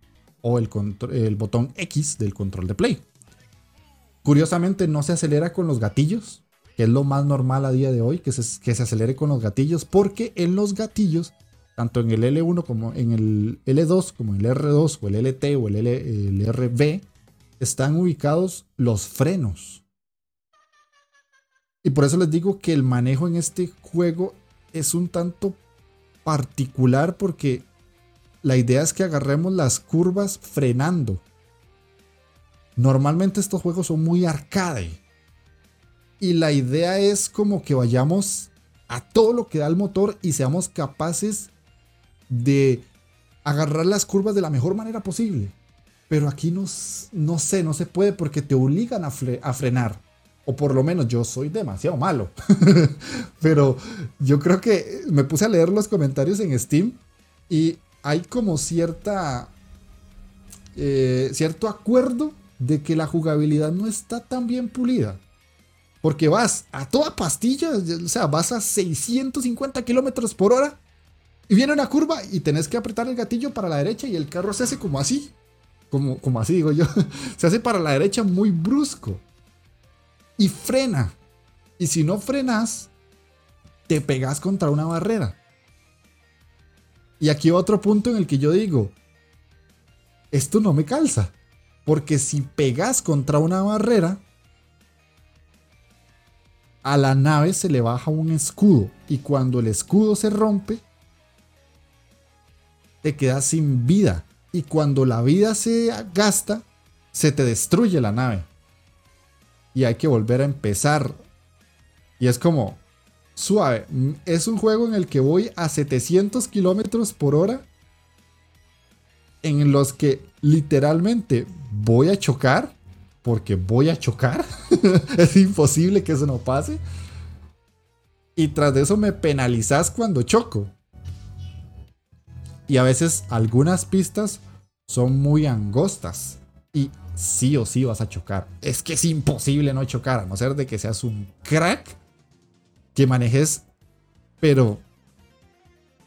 o el botón X del control de Play. Curiosamente no se acelera con los gatillos, que es lo más normal a día de hoy, que se, que se acelere con los gatillos, porque en los gatillos, tanto en el L1 como en el L2, como el R2 o el LT o el, el RB, están ubicados los frenos. Y por eso les digo que el manejo en este juego es un tanto particular porque la idea es que agarremos las curvas frenando. Normalmente estos juegos son muy arcade. Y la idea es como que vayamos a todo lo que da el motor y seamos capaces de agarrar las curvas de la mejor manera posible. Pero aquí no, no sé, no se puede porque te obligan a, frenar o por lo menos yo soy demasiado malo. Pero yo creo que me puse a leer los comentarios en Steam y hay como cierta... Eh, cierto acuerdo de que la jugabilidad no está tan bien pulida. Porque vas a toda pastilla, o sea, vas a 650 kilómetros por hora y viene una curva y tenés que apretar el gatillo para la derecha y el carro se hace como así. Como, como así digo yo. se hace para la derecha muy brusco y frena. Y si no frenas, te pegas contra una barrera. Y aquí otro punto en el que yo digo, esto no me calza. Porque si pegas contra una barrera, a la nave se le baja un escudo. Y cuando el escudo se rompe, te quedas sin vida. Y cuando la vida se gasta, se te destruye la nave y hay que volver a empezar. Y es como, suave, es un juego en el que voy a 700 kilómetros por hora en los que literalmente voy a chocar, porque voy a chocar. es imposible que eso no pase. Y tras de eso me penalizas cuando choco. Y a veces algunas pistas son muy angostas. Y sí o sí vas a chocar. Es que es imposible no chocar, a no ser de que seas un crack que manejes, pero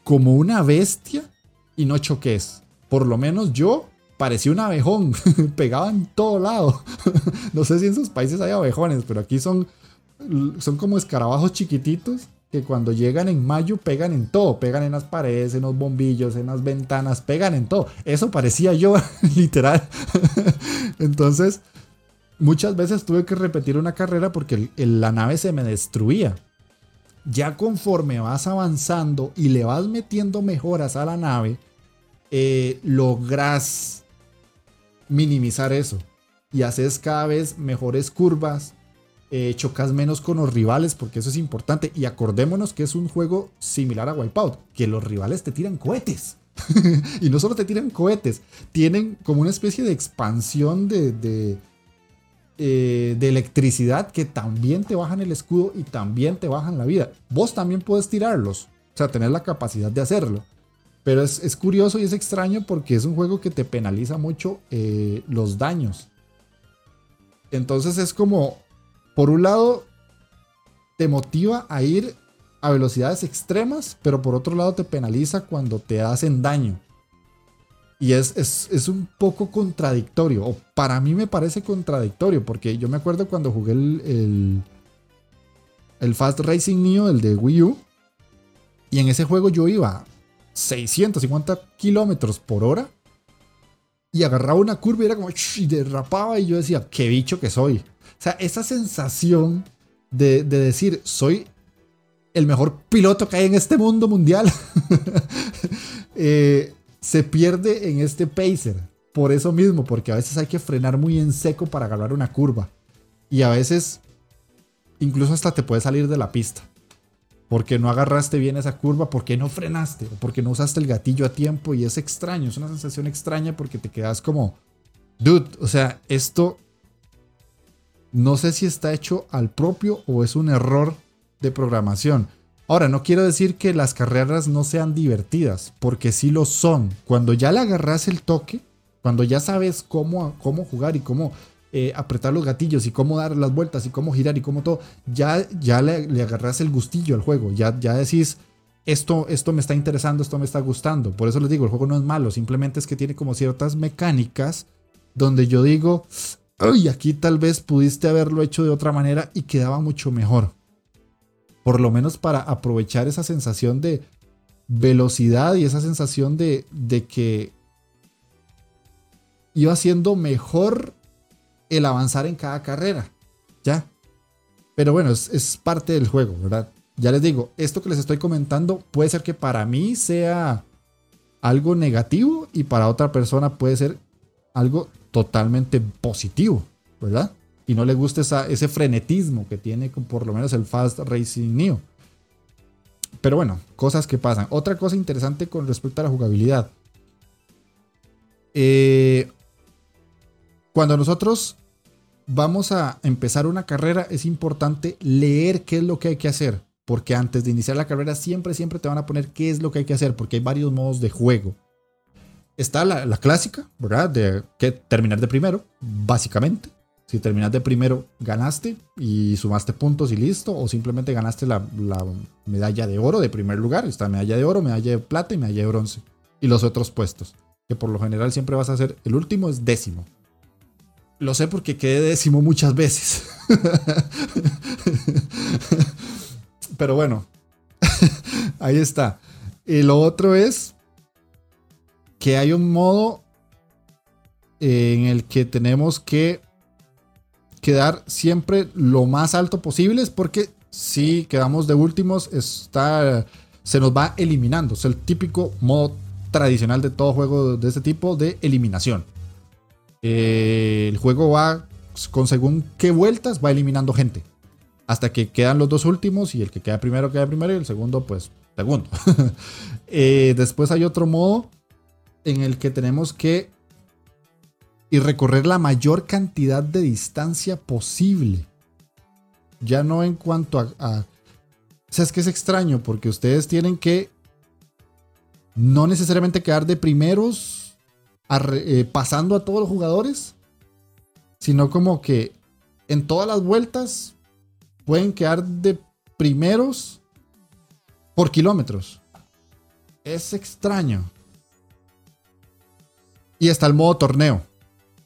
como una bestia y no choques. Por lo menos yo parecía un abejón, pegaba en todo lado. no sé si en sus países hay abejones, pero aquí son, son como escarabajos chiquititos que cuando llegan en mayo pegan en todo, pegan en las paredes, en los bombillos, en las ventanas, pegan en todo. Eso parecía yo, literal. Entonces, muchas veces tuve que repetir una carrera porque la nave se me destruía. Ya conforme vas avanzando y le vas metiendo mejoras a la nave, eh, logras minimizar eso y haces cada vez mejores curvas, eh, chocas menos con los rivales, porque eso es importante. Y acordémonos que es un juego similar a Wipeout, que los rivales te tiran cohetes. y no solo te tiran cohetes, tienen como una especie de expansión de, de, eh, de, electricidad que también te bajan el escudo y también te bajan la vida. Vos también puedes tirarlos, o sea, tener la capacidad de hacerlo. Pero es, curioso y es extraño porque es un juego que te penaliza mucho eh, los daños. Entonces es como por un lado, te motiva a ir a velocidades extremas, pero por otro lado te penaliza cuando te hacen daño. Y es, es, un poco contradictorio, o para mí me parece contradictorio, porque yo me acuerdo cuando jugué el, el, Fast Racing Neo, el de Wii U, y en ese juego yo iba 650 kilómetros por hora y agarraba una curva y era como y derrapaba y yo decía, qué bicho que soy. O sea, esa sensación de, decir, soy el mejor piloto que hay en este mundo mundial, eh, se pierde en este pacer. Por eso mismo, porque a veces hay que frenar muy en seco para agarrar una curva. Y a veces, incluso hasta te puede salir de la pista. Porque no agarraste bien esa curva, porque no frenaste, o porque no usaste el gatillo a tiempo. Y es extraño, es una sensación extraña porque te quedas como, dude, o sea, esto no sé si está hecho al propio o es un error de programación. Ahora, no quiero decir que las carreras no sean divertidas, porque sí lo son. Cuando ya le agarras el toque, cuando ya sabes cómo, cómo jugar y cómo eh, apretar los gatillos y cómo dar las vueltas y cómo girar y cómo todo, ya, ya le, agarras el gustillo al juego. Ya, ya decís, esto, esto me está interesando, esto me está gustando. Por eso les digo, el juego no es malo, simplemente es que tiene como ciertas mecánicas donde yo digo, y aquí tal vez pudiste haberlo hecho de otra manera y quedaba mucho mejor. Por lo menos para aprovechar esa sensación de velocidad y esa sensación de, de que iba siendo mejor el avanzar en cada carrera. ¿Ya? Pero bueno, es, parte del juego, ¿verdad? Ya les digo, esto que les estoy comentando puede ser que para mí sea algo negativo y para otra persona puede ser algo totalmente positivo, ¿verdad? Y no le gusta ese frenetismo que tiene por lo menos el Fast Racing Neo. Pero bueno, cosas que pasan. Otra cosa interesante con respecto a la jugabilidad. Eh, cuando nosotros vamos a empezar una carrera, es importante leer qué es lo que hay que hacer. Porque antes de iniciar la carrera, siempre, siempre te van a poner qué es lo que hay que hacer. Porque hay varios modos de juego está la, clásica, ¿verdad? De que terminar de primero, básicamente. Si terminas de primero, ganaste y sumaste puntos y listo. O simplemente ganaste la, medalla de oro de primer lugar. Está medalla de oro, medalla de plata y medalla de bronce. Y los otros puestos. Que por lo general siempre vas a hacer. El último es décimo. Lo sé porque quedé décimo muchas veces. Pero bueno. Ahí está. Y lo otro es que hay un modo en el que tenemos que quedar siempre lo más alto posible, porque si quedamos de últimos, está, se nos va eliminando. Es el típico modo tradicional de todo juego de este tipo de eliminación. Eh, el juego va con según qué vueltas va eliminando gente. Hasta que quedan los dos últimos y el que queda primero queda primero y el segundo pues segundo. Eh, después hay otro modo en el que tenemos que y recorrer la mayor cantidad de distancia posible. Ya no en cuanto a, O sea, es que es extraño porque ustedes tienen que no necesariamente quedar de primeros eh, pasando a todos los jugadores, sino como que en todas las vueltas pueden quedar de primeros por kilómetros. Es extraño. Y está el modo torneo,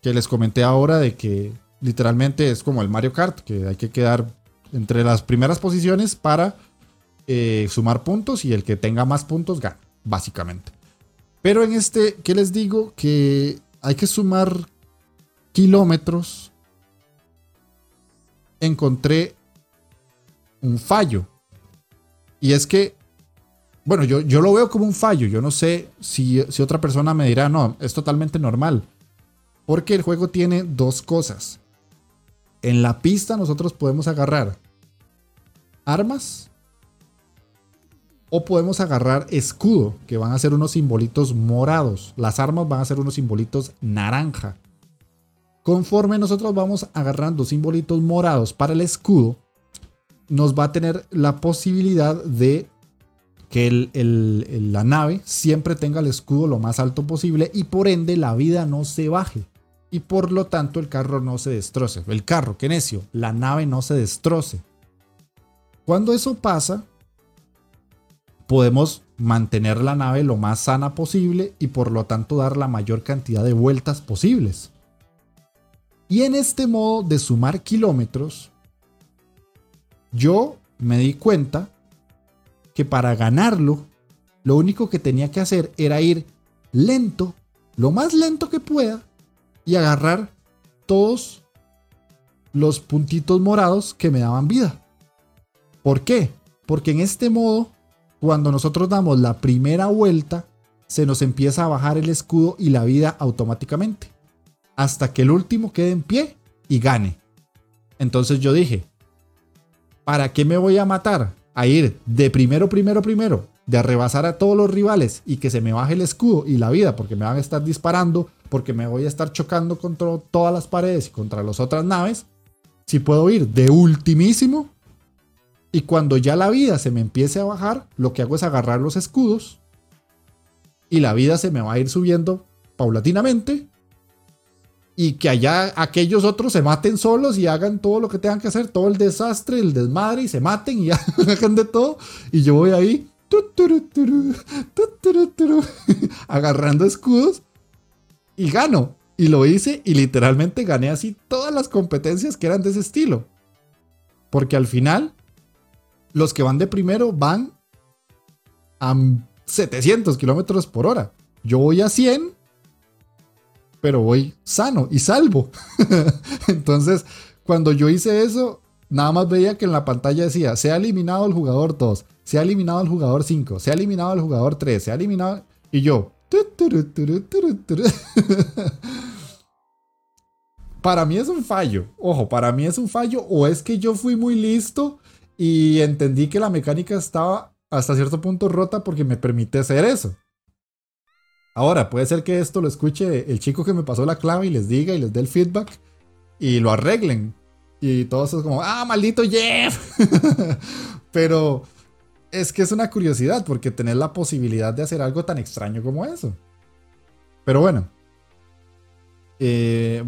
que les comenté ahora de que literalmente es como el Mario Kart, que hay que quedar entre las primeras posiciones para eh, sumar puntos y el que tenga más puntos gana, básicamente. Pero en este, ¿qué les digo? Que hay que sumar kilómetros. Encontré un fallo. Y es que bueno, yo, yo lo veo como un fallo. Yo no sé si, si otra persona me dirá, no, es totalmente normal. Porque el juego tiene dos cosas. En la pista nosotros podemos agarrar armas o podemos agarrar escudo, que van a ser unos simbolitos morados. Las armas van a ser unos simbolitos naranja. Conforme nosotros vamos agarrando simbolitos morados para el escudo, nos va a tener la posibilidad de que la nave siempre tenga el escudo lo más alto posible y por ende la vida no se baje. Y por lo tanto el carro no se destroce. El carro, qué necio, la nave no se destroce. Cuando eso pasa, podemos mantener la nave lo más sana posible y por lo tanto dar la mayor cantidad de vueltas posibles. Y en este modo de sumar kilómetros, yo me di cuenta que para ganarlo, lo único que tenía que hacer era ir lento, lo más lento que pueda, y agarrar todos los puntitos morados que me daban vida. ¿Por qué? Porque en este modo, cuando nosotros damos la primera vuelta, se nos empieza a bajar el escudo y la vida automáticamente. Hasta que el último quede en pie y gane. Entonces yo dije, ¿para qué me voy a matar? a ir de primero, primero, primero, de rebasar a todos los rivales y que se me baje el escudo y la vida porque me van a estar disparando, porque me voy a estar chocando contra todas las paredes y contra las otras naves, si puedo ir de ultimísimo y cuando ya la vida se me empiece a bajar, lo que hago es agarrar los escudos y la vida se me va a ir subiendo paulatinamente y que allá aquellos otros se maten solos y hagan todo lo que tengan que hacer, todo el desastre, el desmadre y se maten y hagan de todo. Y yo voy ahí agarrando escudos y gano. Y lo hice y literalmente gané así todas las competencias que eran de ese estilo. Porque al final, los que van de primero van a 700 kilómetros por hora. Yo voy a 100 pero voy sano y salvo. Entonces, cuando yo hice eso, nada más veía que en la pantalla decía, se ha eliminado el jugador 2, se ha eliminado el jugador 5, se ha eliminado el jugador 3, se ha eliminado... Y yo... para mí es un fallo. Ojo, para mí es un fallo o es que yo fui muy listo y entendí que la mecánica estaba hasta cierto punto rota porque me permite hacer eso. Ahora, puede ser que esto lo escuche el chico que me pasó la clave y les diga y les dé el feedback y lo arreglen. Y todo eso es como, ah, maldito Jeff. Pero es que es una curiosidad porque tener la posibilidad de hacer algo tan extraño como eso. Pero bueno. Eh,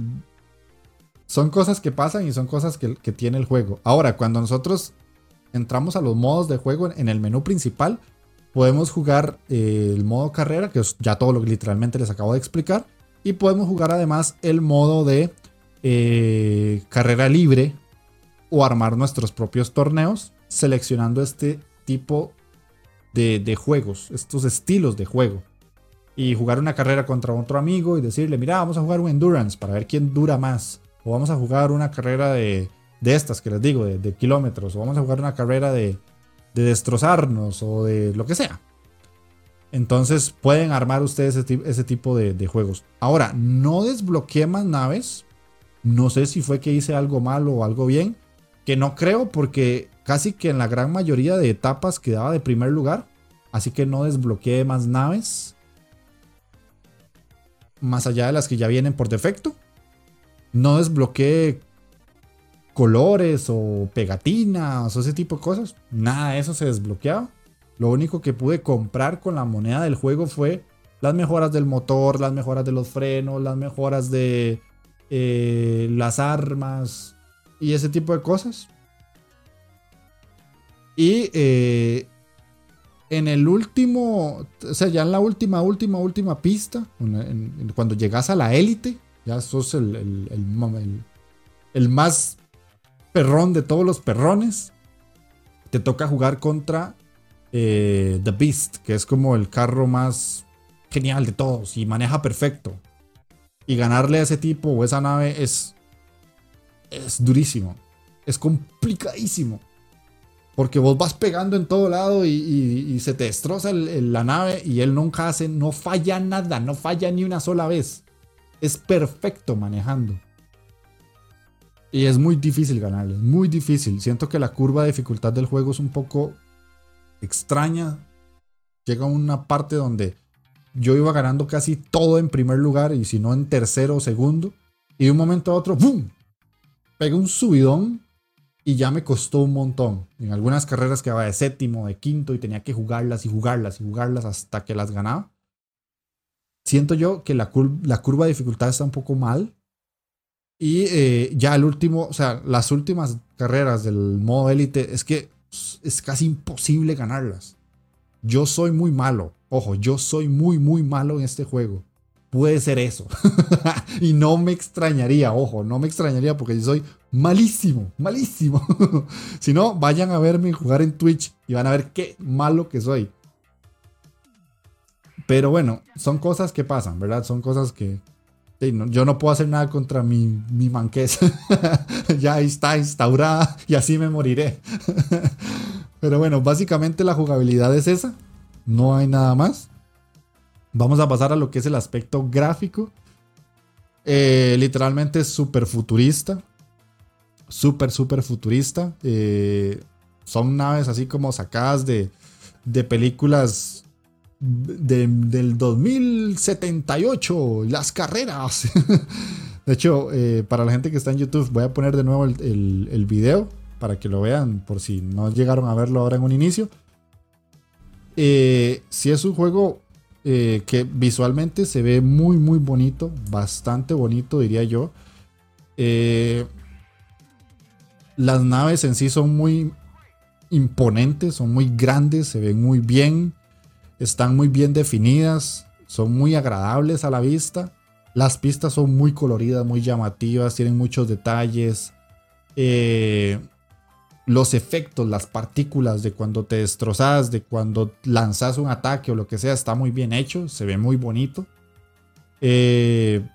son cosas que pasan y son cosas que, que, tiene el juego. Ahora, cuando nosotros entramos a los modos de juego en el menú principal, Podemos jugar eh, el modo carrera, que es ya todo lo que literalmente les acabo de explicar. Y podemos jugar además el modo de eh, carrera libre o armar nuestros propios torneos seleccionando este tipo de, juegos, estos estilos de juego. Y jugar una carrera contra otro amigo y decirle, mira, vamos a jugar un endurance para ver quién dura más. O vamos a jugar una carrera de, estas que les digo, de kilómetros. O vamos a jugar una carrera de, de destrozarnos o de lo que sea. Entonces pueden armar ustedes ese, tipo de, juegos. Ahora, no desbloqueé más naves. No sé si fue que hice algo malo o algo bien. Que no creo porque casi que en la gran mayoría de etapas quedaba de primer lugar. Así que no desbloqueé más naves. más allá de las que ya vienen por defecto. No desbloqueé colores o pegatinas o ese tipo de cosas. Nada de eso se desbloqueaba. Lo único que pude comprar con la moneda del juego fue las mejoras del motor, las mejoras de los frenos, las mejoras de eh, las armas y ese tipo de cosas. Y eh, en el último, o sea, ya en la última, última, última pista, cuando llegas a la élite, ya sos el, el, el, más perrón de todos los perrones. Te toca jugar contra eh, The Beast, que es como el carro más genial de todos y maneja perfecto. Y ganarle a ese tipo o esa nave es, es durísimo. Es complicadísimo. Porque vos vas pegando en todo lado y, se te destroza la nave y él nunca hace, no falla nada, no falla ni una sola vez. Es perfecto manejando. Y es muy difícil ganarle, muy difícil. Siento que la curva de dificultad del juego es un poco extraña. Llega una parte donde yo iba ganando casi todo en primer lugar y si no en tercero o segundo. Y de un momento a otro, ¡bum! Pega un subidón y ya me costó un montón. En algunas carreras quedaba de séptimo, de quinto y tenía que jugarlas y jugarlas y jugarlas hasta que las ganaba. Siento yo que la, la curva de dificultad está un poco mal. Y eh, ya el último, o sea, las últimas carreras del modo élite es que es casi imposible ganarlas. Yo soy muy malo. Ojo, yo soy muy, muy malo en este juego. Puede ser eso. y no me extrañaría, ojo, no me extrañaría porque yo soy malísimo, malísimo. si no, vayan a verme jugar en Twitch y van a ver qué malo que soy. Pero bueno, son cosas que pasan, ¿verdad? Son cosas que... yo no puedo hacer nada contra mi, mi manqueza. ya está instaurada y así me moriré. Pero bueno, básicamente la jugabilidad es esa. No hay nada más. Vamos a pasar a lo que es el aspecto gráfico. Eh, literalmente súper futurista. Súper, súper futurista. Eh, son naves así como sacadas de, de películas del 2078. Las carreras. de hecho, eh, para la gente que está en YouTube, voy a poner de nuevo el, el video para que lo vean por si no llegaron a verlo ahora en un inicio. Si sí es un juego eh, que visualmente se ve muy muy bonito, bastante bonito diría yo. Eh, las naves en sí son muy imponentes, son muy grandes, se ven muy bien, están muy bien definidas, son muy agradables a la vista. Las pistas son muy coloridas, muy llamativas, tienen muchos detalles. Eh, los efectos, las partículas de cuando te destrozas, de cuando lanzas un ataque o lo que sea, está muy bien hecho, se ve muy bonito. Eh,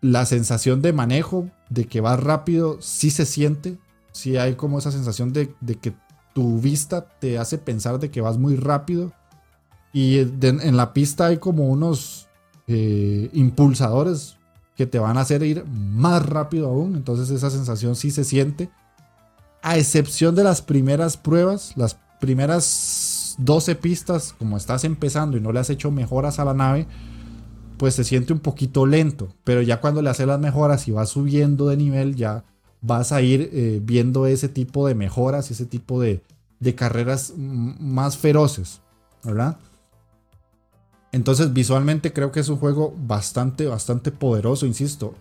la sensación de manejo, de que vas rápido, sí se siente. Sí hay como esa sensación de, que tu vista te hace pensar de que vas muy rápido. Y en la pista hay como unos eh, impulsadores que te van a hacer ir más rápido aún. Entonces esa sensación sí se siente a excepción de las primeras pruebas, las primeras 12 pistas, como estás empezando y no le has hecho mejoras a la nave, pues se siente un poquito lento. Pero ya cuando le haces las mejoras y vas subiendo de nivel, ya vas a ir eh, viendo ese tipo de mejoras, ese tipo de, de carreras más feroces, ¿verdad? Entonces visualmente creo que es un juego bastante, bastante poderoso, insisto.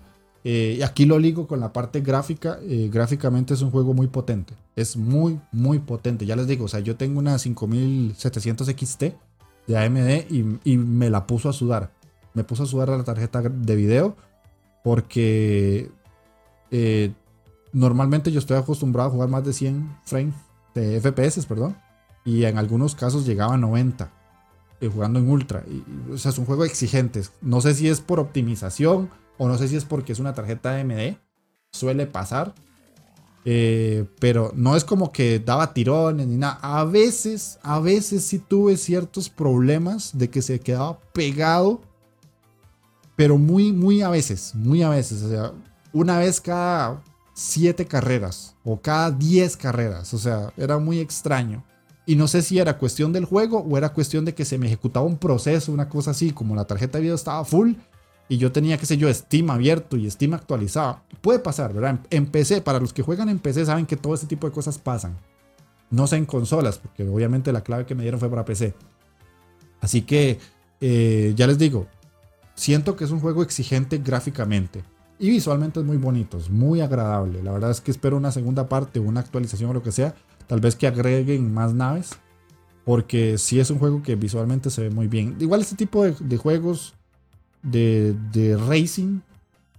Eh, y aquí lo ligo con la parte gráfica. Eh, gráficamente es un juego muy potente. Es muy, muy potente. Ya les digo, o sea, yo tengo una 5700 XT de AMD y, me la puso a sudar. Me puso a sudar la tarjeta de video porque eh, normalmente yo estoy acostumbrado a jugar más de 100 frames de FPS, perdón. Y en algunos casos llegaba a 90 jugando en ultra. Y, o sea, es un juego exigente. No sé si es por optimización o no sé si es porque es una tarjeta AMD. Suele pasar. Eh, pero no es como que daba tirones ni nada. A veces, a veces sí tuve ciertos problemas de que se quedaba pegado. Pero muy, muy a veces. Muy a veces. O sea, una vez cada siete carreras. O cada diez carreras. O sea, era muy extraño. Y no sé si era cuestión del juego o era cuestión de que se me ejecutaba un proceso, una cosa así, como la tarjeta de video estaba full y yo tenía, qué sé yo, Steam abierto y Steam actualizado. Puede pasar, ¿verdad? En, PC, para los que juegan en PC saben que todo este tipo de cosas pasan. No sé en consolas, porque obviamente la clave que me dieron fue para PC. Así que, eh, ya les digo, siento que es un juego exigente gráficamente. Y visualmente es muy bonito, es muy agradable. La verdad es que espero una segunda parte, una actualización o lo que sea. Tal vez que agreguen más naves. Porque sí es un juego que visualmente se ve muy bien. Igual este tipo de, juegos de, de, racing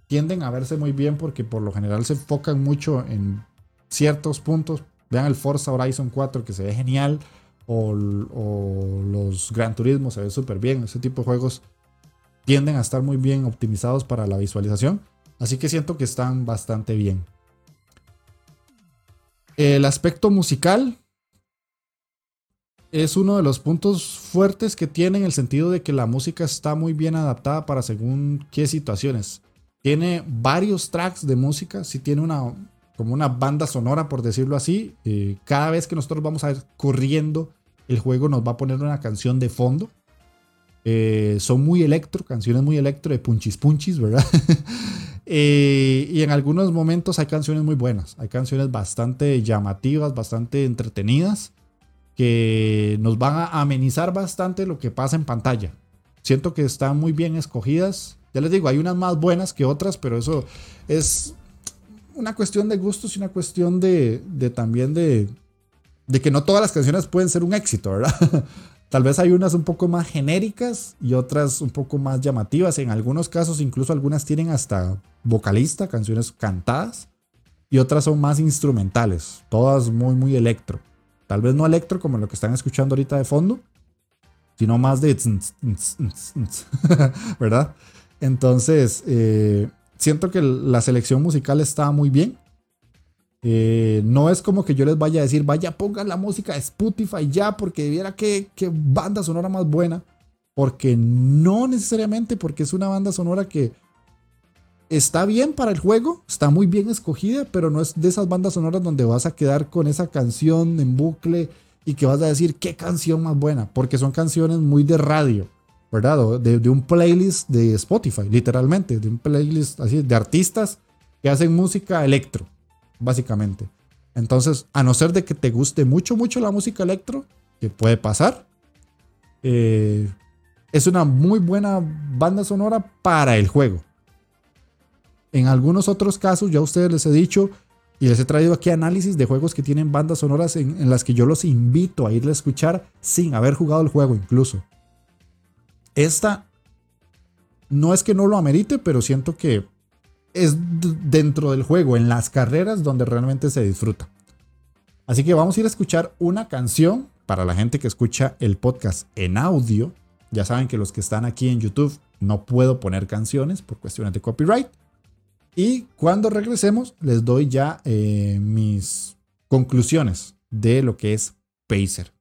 tienden a verse muy bien porque por lo general se enfocan mucho en ciertos puntos. Vean el Forza Horizon 4 que se ve genial. O, o los Gran Turismo se ve súper bien. Ese tipo de juegos tienden a estar muy bien optimizados para la visualización. Así que siento que están bastante bien. El aspecto musical es uno de los puntos fuertes que tiene en el sentido de que la música está muy bien adaptada para según qué situaciones. Tiene varios tracks de música, si tiene una como una banda sonora por decirlo así. Eh, cada vez que nosotros vamos a ir corriendo, el juego nos va a poner una canción de fondo. Eh, son muy electro, canciones muy electro de punchis punchis, ¿verdad? Eh, y en algunos momentos hay canciones muy buenas, hay canciones bastante llamativas, bastante entretenidas, que nos van a amenizar bastante lo que pasa en pantalla. Siento que están muy bien escogidas. Ya les digo, hay unas más buenas que otras, pero eso es una cuestión de gustos y una cuestión de, también de, de que no todas las canciones pueden ser un éxito, ¿verdad? Tal vez hay unas un poco más genéricas y otras un poco más llamativas. En algunos casos incluso algunas tienen hasta vocalista, canciones cantadas. Y otras son más instrumentales, todas muy, muy electro. Tal vez no electro como lo que están escuchando ahorita de fondo, sino más de... ¿Verdad? Entonces, eh, siento que la selección musical está muy bien. Eh, no es como que yo les vaya a decir, vaya, pongan la música de Spotify ya, porque viera qué, qué banda sonora más buena. Porque no necesariamente, porque es una banda sonora que está bien para el juego, está muy bien escogida, pero no es de esas bandas sonoras donde vas a quedar con esa canción en bucle y que vas a decir qué canción más buena, porque son canciones muy de radio, ¿verdad? De, de un playlist de Spotify, literalmente, de un playlist así de artistas que hacen música electro básicamente. Entonces, a no ser de que te guste mucho, mucho la música electro, que puede pasar, eh, es una muy buena banda sonora para el juego. En algunos otros casos, ya ustedes les he dicho y les he traído aquí análisis de juegos que tienen bandas sonoras en, en las que yo los invito a ir a escuchar sin haber jugado el juego incluso. Esta no es que no lo amerite, pero siento que es dentro del juego, en las carreras, donde realmente se disfruta. Así que vamos a ir a escuchar una canción para la gente que escucha el podcast en audio. Ya saben que los que están aquí en YouTube no puedo poner canciones por cuestiones de copyright. Y cuando regresemos les doy ya eh, mis conclusiones de lo que es Pacer.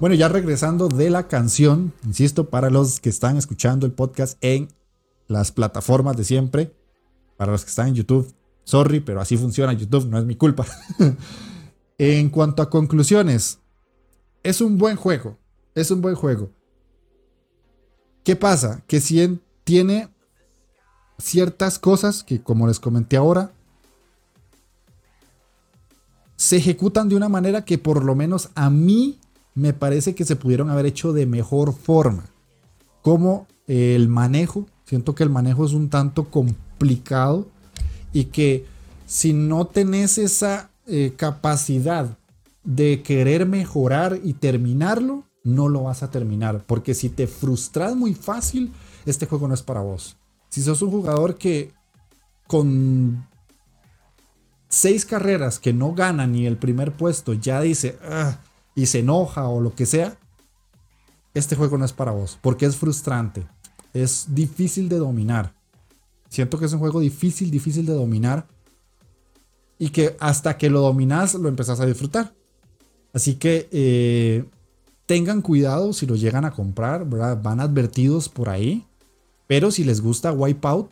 Bueno, ya regresando de la canción, insisto, para los que están escuchando el podcast en las plataformas de siempre, para los que están en YouTube, sorry, pero así funciona YouTube, no es mi culpa. en cuanto a conclusiones, es un buen juego, es un buen juego. ¿Qué pasa? Que si tiene ciertas cosas que, como les comenté ahora, se ejecutan de una manera que por lo menos a mí me parece que se pudieron haber hecho de mejor forma. Como el manejo, siento que el manejo es un tanto complicado y que si no tenés esa eh, capacidad de querer mejorar y terminarlo, no lo vas a terminar. Porque si te frustras muy fácil, este juego no es para vos. Si sos un jugador que con seis carreras que no gana ni el primer puesto ya dice, ah, y se enoja o lo que sea, este juego no es para vos, porque es frustrante, es difícil de dominar. Siento que es un juego difícil, difícil de dominar y que hasta que lo dominas lo empezás a disfrutar. Así que eh, tengan cuidado si lo llegan a comprar, van advertidos por ahí, pero si les gusta Wipeout,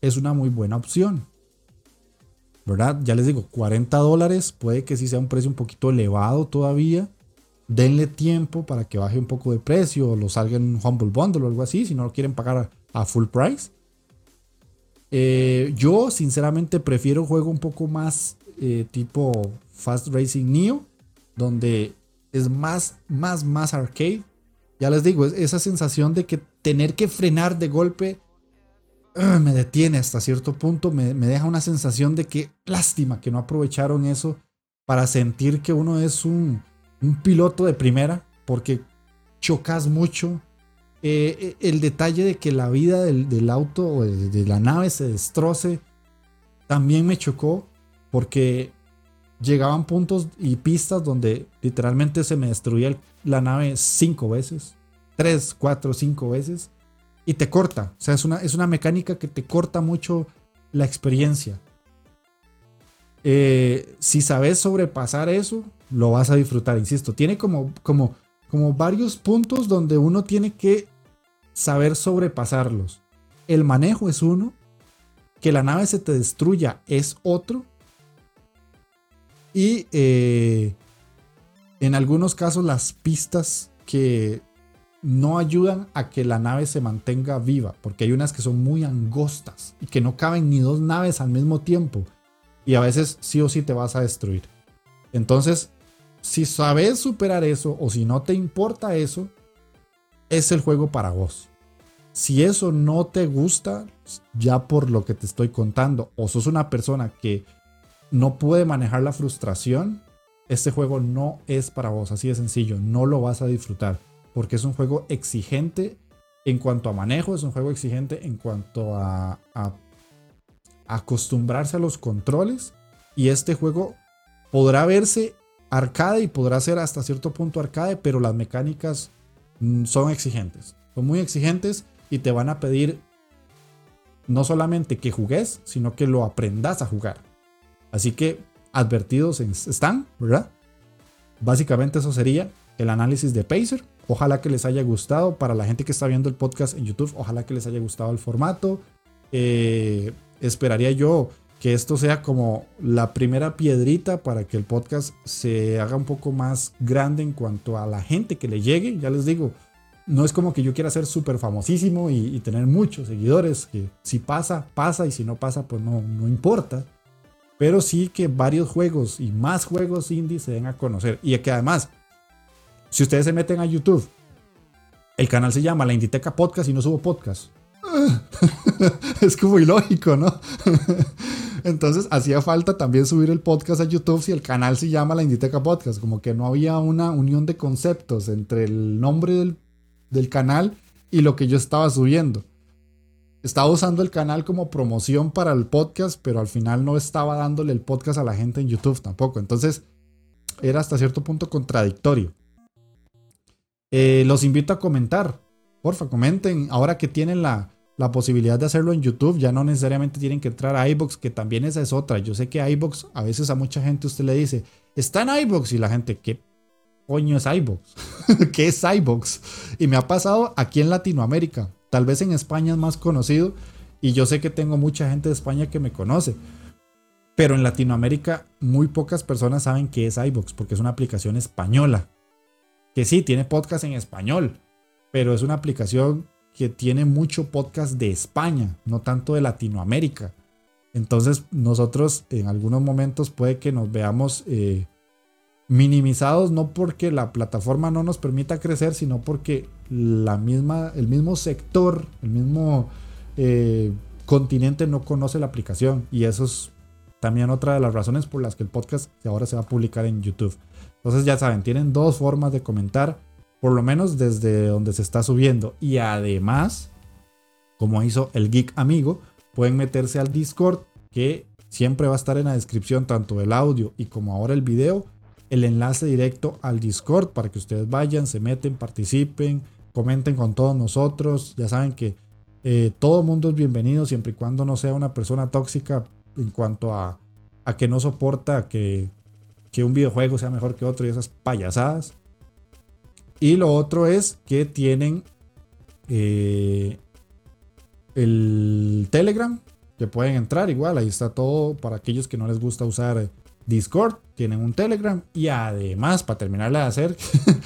es una muy buena opción. ¿Verdad? Ya les digo, 40 dólares, puede que sí sea un precio un poquito elevado todavía. Denle tiempo para que baje un poco de precio o lo salga en Humble Bundle o algo así, si no lo quieren pagar a full price. Eh, yo sinceramente prefiero juego un poco más eh, tipo Fast Racing Neo, donde es más, más, más arcade. Ya les digo, esa sensación de que tener que frenar de golpe me detiene hasta cierto punto, me, deja una sensación de que lástima que no aprovecharon eso para sentir que uno es un, piloto de primera, porque chocas mucho. Eh, eh, el detalle de que la vida del, auto o de, la nave se destroce también me chocó porque llegaban puntos y pistas donde literalmente se me destruía la nave cinco veces, tres, cuatro, cinco veces y te corta. O sea, es una, es una mecánica que te corta mucho la experiencia. Eh, si sabes sobrepasar eso, lo vas a disfrutar, insisto. Tiene como, como, como varios puntos donde uno tiene que saber sobrepasarlos. El manejo es uno, que la nave se te destruya es otro. Y eh, en algunos casos las pistas que no ayudan a que la nave se mantenga viva, porque hay unas que son muy angostas y que no caben ni dos naves al mismo tiempo. Y a veces sí o sí te vas a destruir. Entonces, si sabes superar eso o si no te importa eso, es el juego para vos. Si eso no te gusta, ya por lo que te estoy contando, o sos una persona que no puede manejar la frustración, este juego no es para vos, así de sencillo, no lo vas a disfrutar porque es un juego exigente en cuanto a manejo, es un juego exigente en cuanto a, acostumbrarse a los controles y este juego podrá verse arcade y podrá ser hasta cierto punto arcade, pero las mecánicas mm, son exigentes, son muy exigentes y te van a pedir no solamente que jugues, sino que lo aprendas a jugar. Así que advertidos están, ¿verdad? Básicamente eso sería el análisis de Pacer. Ojalá que les haya gustado. Para la gente que está viendo el podcast en YouTube, ojalá que les haya gustado el formato. Eh, esperaría yo que esto sea como la primera piedrita para que el podcast se haga un poco más grande en cuanto a la gente que le llegue. Ya les digo, no es como que yo quiera ser súper famosísimo y, tener muchos seguidores, que si pasa, pasa y si no pasa, pues no, no importa. Pero sí que varios juegos y más juegos indie se den a conocer. Y que además si ustedes se meten a YouTube, el canal se llama La Inditeca Podcast y no subo podcast. es como ilógico, ¿no? Entonces hacía falta también subir el podcast a YouTube si el canal se llama La Inditeca Podcast. Como que no había una unión de conceptos entre el nombre del, del canal y lo que yo estaba subiendo. Estaba usando el canal como promoción para el podcast, pero al final no estaba dándole el podcast a la gente en YouTube tampoco. Entonces era hasta cierto punto contradictorio. Eh, los invito a comentar. Porfa, comenten. Ahora que tienen la, posibilidad de hacerlo en YouTube, ya no necesariamente tienen que entrar a iBox, que también esa es otra. Yo sé que iBox, a veces a mucha gente usted le dice, está en iBox y la gente, ¿qué coño es iBox? ¿Qué es iBox? Y me ha pasado aquí en Latinoamérica. Tal vez en España es más conocido y yo sé que tengo mucha gente de España que me conoce. Pero en Latinoamérica muy pocas personas saben qué es iBox porque es una aplicación española. Que sí, tiene podcast en español, pero es una aplicación que tiene mucho podcast de España, no tanto de Latinoamérica. Entonces nosotros en algunos momentos puede que nos veamos eh, minimizados no porque la plataforma no nos permita crecer, sino porque la misma, el mismo sector, el mismo eh, continente no conoce la aplicación. Y eso es también otra de las razones por las que el podcast ahora se va a publicar en YouTube. Entonces ya saben, tienen dos formas de comentar, por lo menos desde donde se está subiendo. Y además, como hizo el Geek Amigo, pueden meterse al Discord que siempre va a estar en la descripción tanto el audio y como ahora el video el enlace directo al Discord para que ustedes vayan, se meten, participen, comenten con todos nosotros. Ya saben que eh, todo mundo es bienvenido siempre y cuando no sea una persona tóxica en cuanto a, a que no soporta que, que un videojuego sea mejor que otro y esas payasadas. Y lo otro es que tienen eh, el Telegram, que pueden entrar igual, ahí está todo para aquellos que no les gusta usar Discord, tienen un Telegram y además, para terminar de hacer,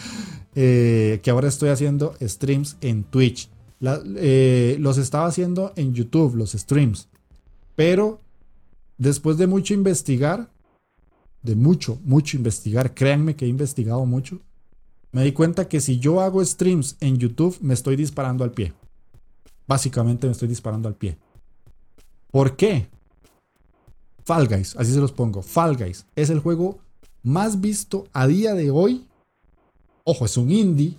eh, que ahora estoy haciendo streams en Twitch. Eh, los estaba haciendo en YouTube, los streams. Pero después de mucho investigar, de mucho, mucho investigar, créanme que he investigado mucho, me di cuenta que si yo hago streams en YouTube, me estoy disparando al pie. Básicamente me estoy disparando al pie. ¿Por qué? Fall Guys, así se los pongo. Fall Guys es el juego más visto a día de hoy. Ojo, es un indie.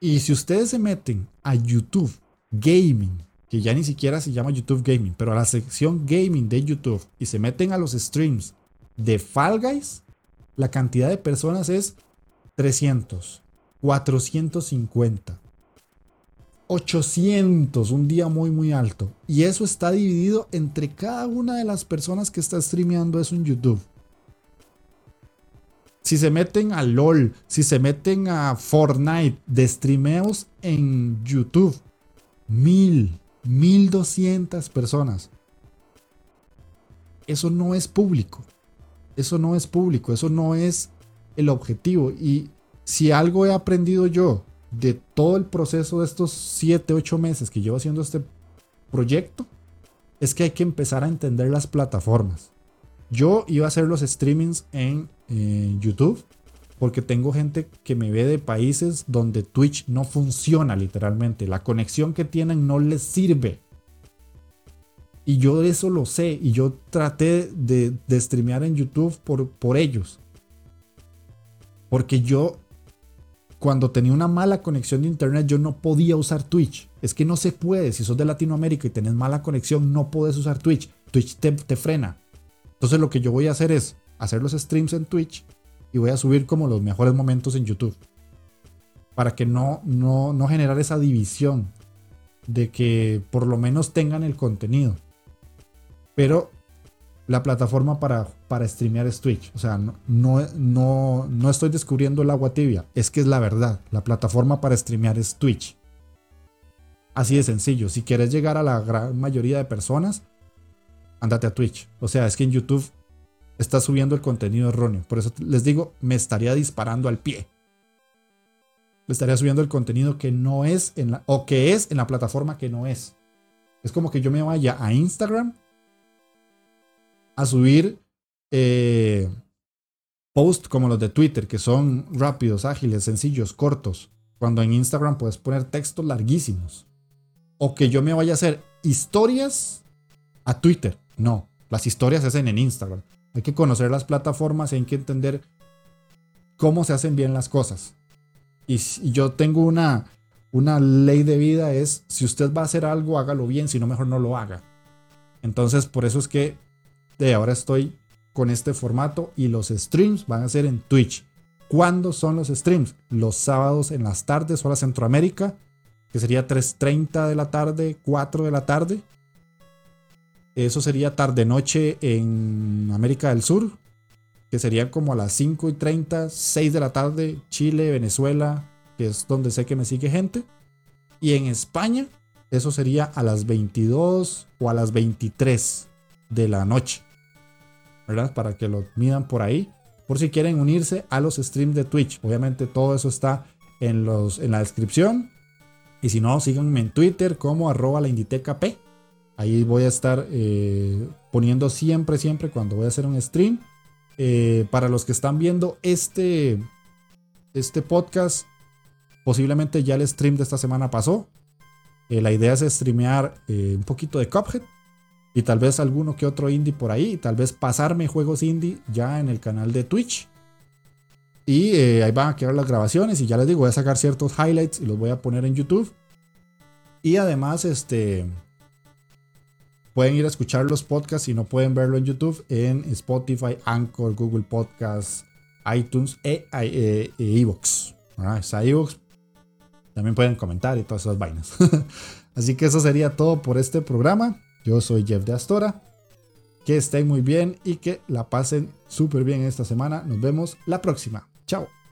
Y si ustedes se meten a YouTube Gaming, que ya ni siquiera se llama YouTube Gaming, pero a la sección Gaming de YouTube y se meten a los streams de Fall Guys, la cantidad de personas es 300, 450. 800, un día muy muy alto. Y eso está dividido entre cada una de las personas que está streameando eso en YouTube. Si se meten a LOL, si se meten a Fortnite de streameos en YouTube, mil, mil doscientas personas. Eso no es público. Eso no es público. Eso no es el objetivo. Y si algo he aprendido yo de todo el proceso de estos 7, 8 meses que llevo haciendo este proyecto, es que hay que empezar a entender las plataformas. Yo iba a hacer los streamings en YouTube porque tengo gente que me ve de países donde Twitch no funciona literalmente. La conexión que tienen no les sirve. Y yo eso lo sé y yo traté de, streamear en YouTube por, por ellos. Porque yo cuando tenía una mala conexión de internet yo no podía usar Twitch. Es que no se puede. Si sos de Latinoamérica y tenés mala conexión, no puedes usar Twitch. Twitch te, frena. Entonces lo que yo voy a hacer es hacer los streams en Twitch y voy a subir como los mejores momentos en YouTube. Para que no, no, no generar esa división de que por lo menos tengan el contenido. Pero la plataforma para, para streamear es Twitch. O sea, no, no, no, estoy descubriendo el agua tibia. Es que es la verdad. La plataforma para streamear es Twitch. Así de sencillo. Si quieres llegar a la gran mayoría de personas, andate a Twitch. O sea, es que en YouTube está subiendo el contenido erróneo. Por eso les digo, me estaría disparando al pie. Me estaría subiendo el contenido que no es en la, o que es en la plataforma que no es. Es como que yo me vaya a Instagram a subir eh, posts como los de Twitter, que son rápidos, ágiles, sencillos, cortos, cuando en Instagram puedes poner textos larguísimos. O que yo me vaya a hacer historias a Twitter. No, las historias se hacen en Instagram. Hay que conocer las plataformas hay que entender cómo se hacen bien las cosas. Y, yo tengo una, una ley de vida es, si usted va a hacer algo, hágalo bien, si no, mejor no lo haga. Entonces, por eso es que de ahora estoy con este formato y los streams van a ser en Twitch. ¿Cuándo son los streams? Los sábados en las tardes, hora Centroamérica, que sería 3.30 de la tarde, 4 de la tarde. Eso sería tarde-noche en América del Sur, que serían como a las 5 y 30, 6 de la tarde, Chile, Venezuela, que es donde sé que me sigue gente. Y en España, eso sería a las 22 o a las 23 de la noche. ¿Verdad? Para que lo midan por ahí. Por si quieren unirse a los streams de Twitch. Obviamente todo eso está en, los, en la descripción. Y si no, síganme en Twitter como arroba la Inditeca. Ahí voy a estar eh, poniendo siempre, siempre cuando voy a hacer un stream. Eh, para los que están viendo este, este podcast, posiblemente ya el stream de esta semana pasó. Eh, la idea es streamear un poquito de Cuphead y tal vez alguno que otro indie por ahí. Tal vez pasarme juegos indie ya en el canal de Twitch. Y ahí van a quedar las grabaciones. Y ya les digo, voy a sacar ciertos highlights y los voy a poner en YouTube. Y además, este Pueden ir a escuchar los podcasts y no pueden verlo en YouTube en Spotify, Anchor, Google Podcasts, iTunes e, e, e Evox. También pueden comentar y todas esas vainas. Así que eso sería todo por este programa. Yo soy Jeff de Astora. Que estén muy bien y que la pasen súper bien esta semana. Nos vemos la próxima. Chao.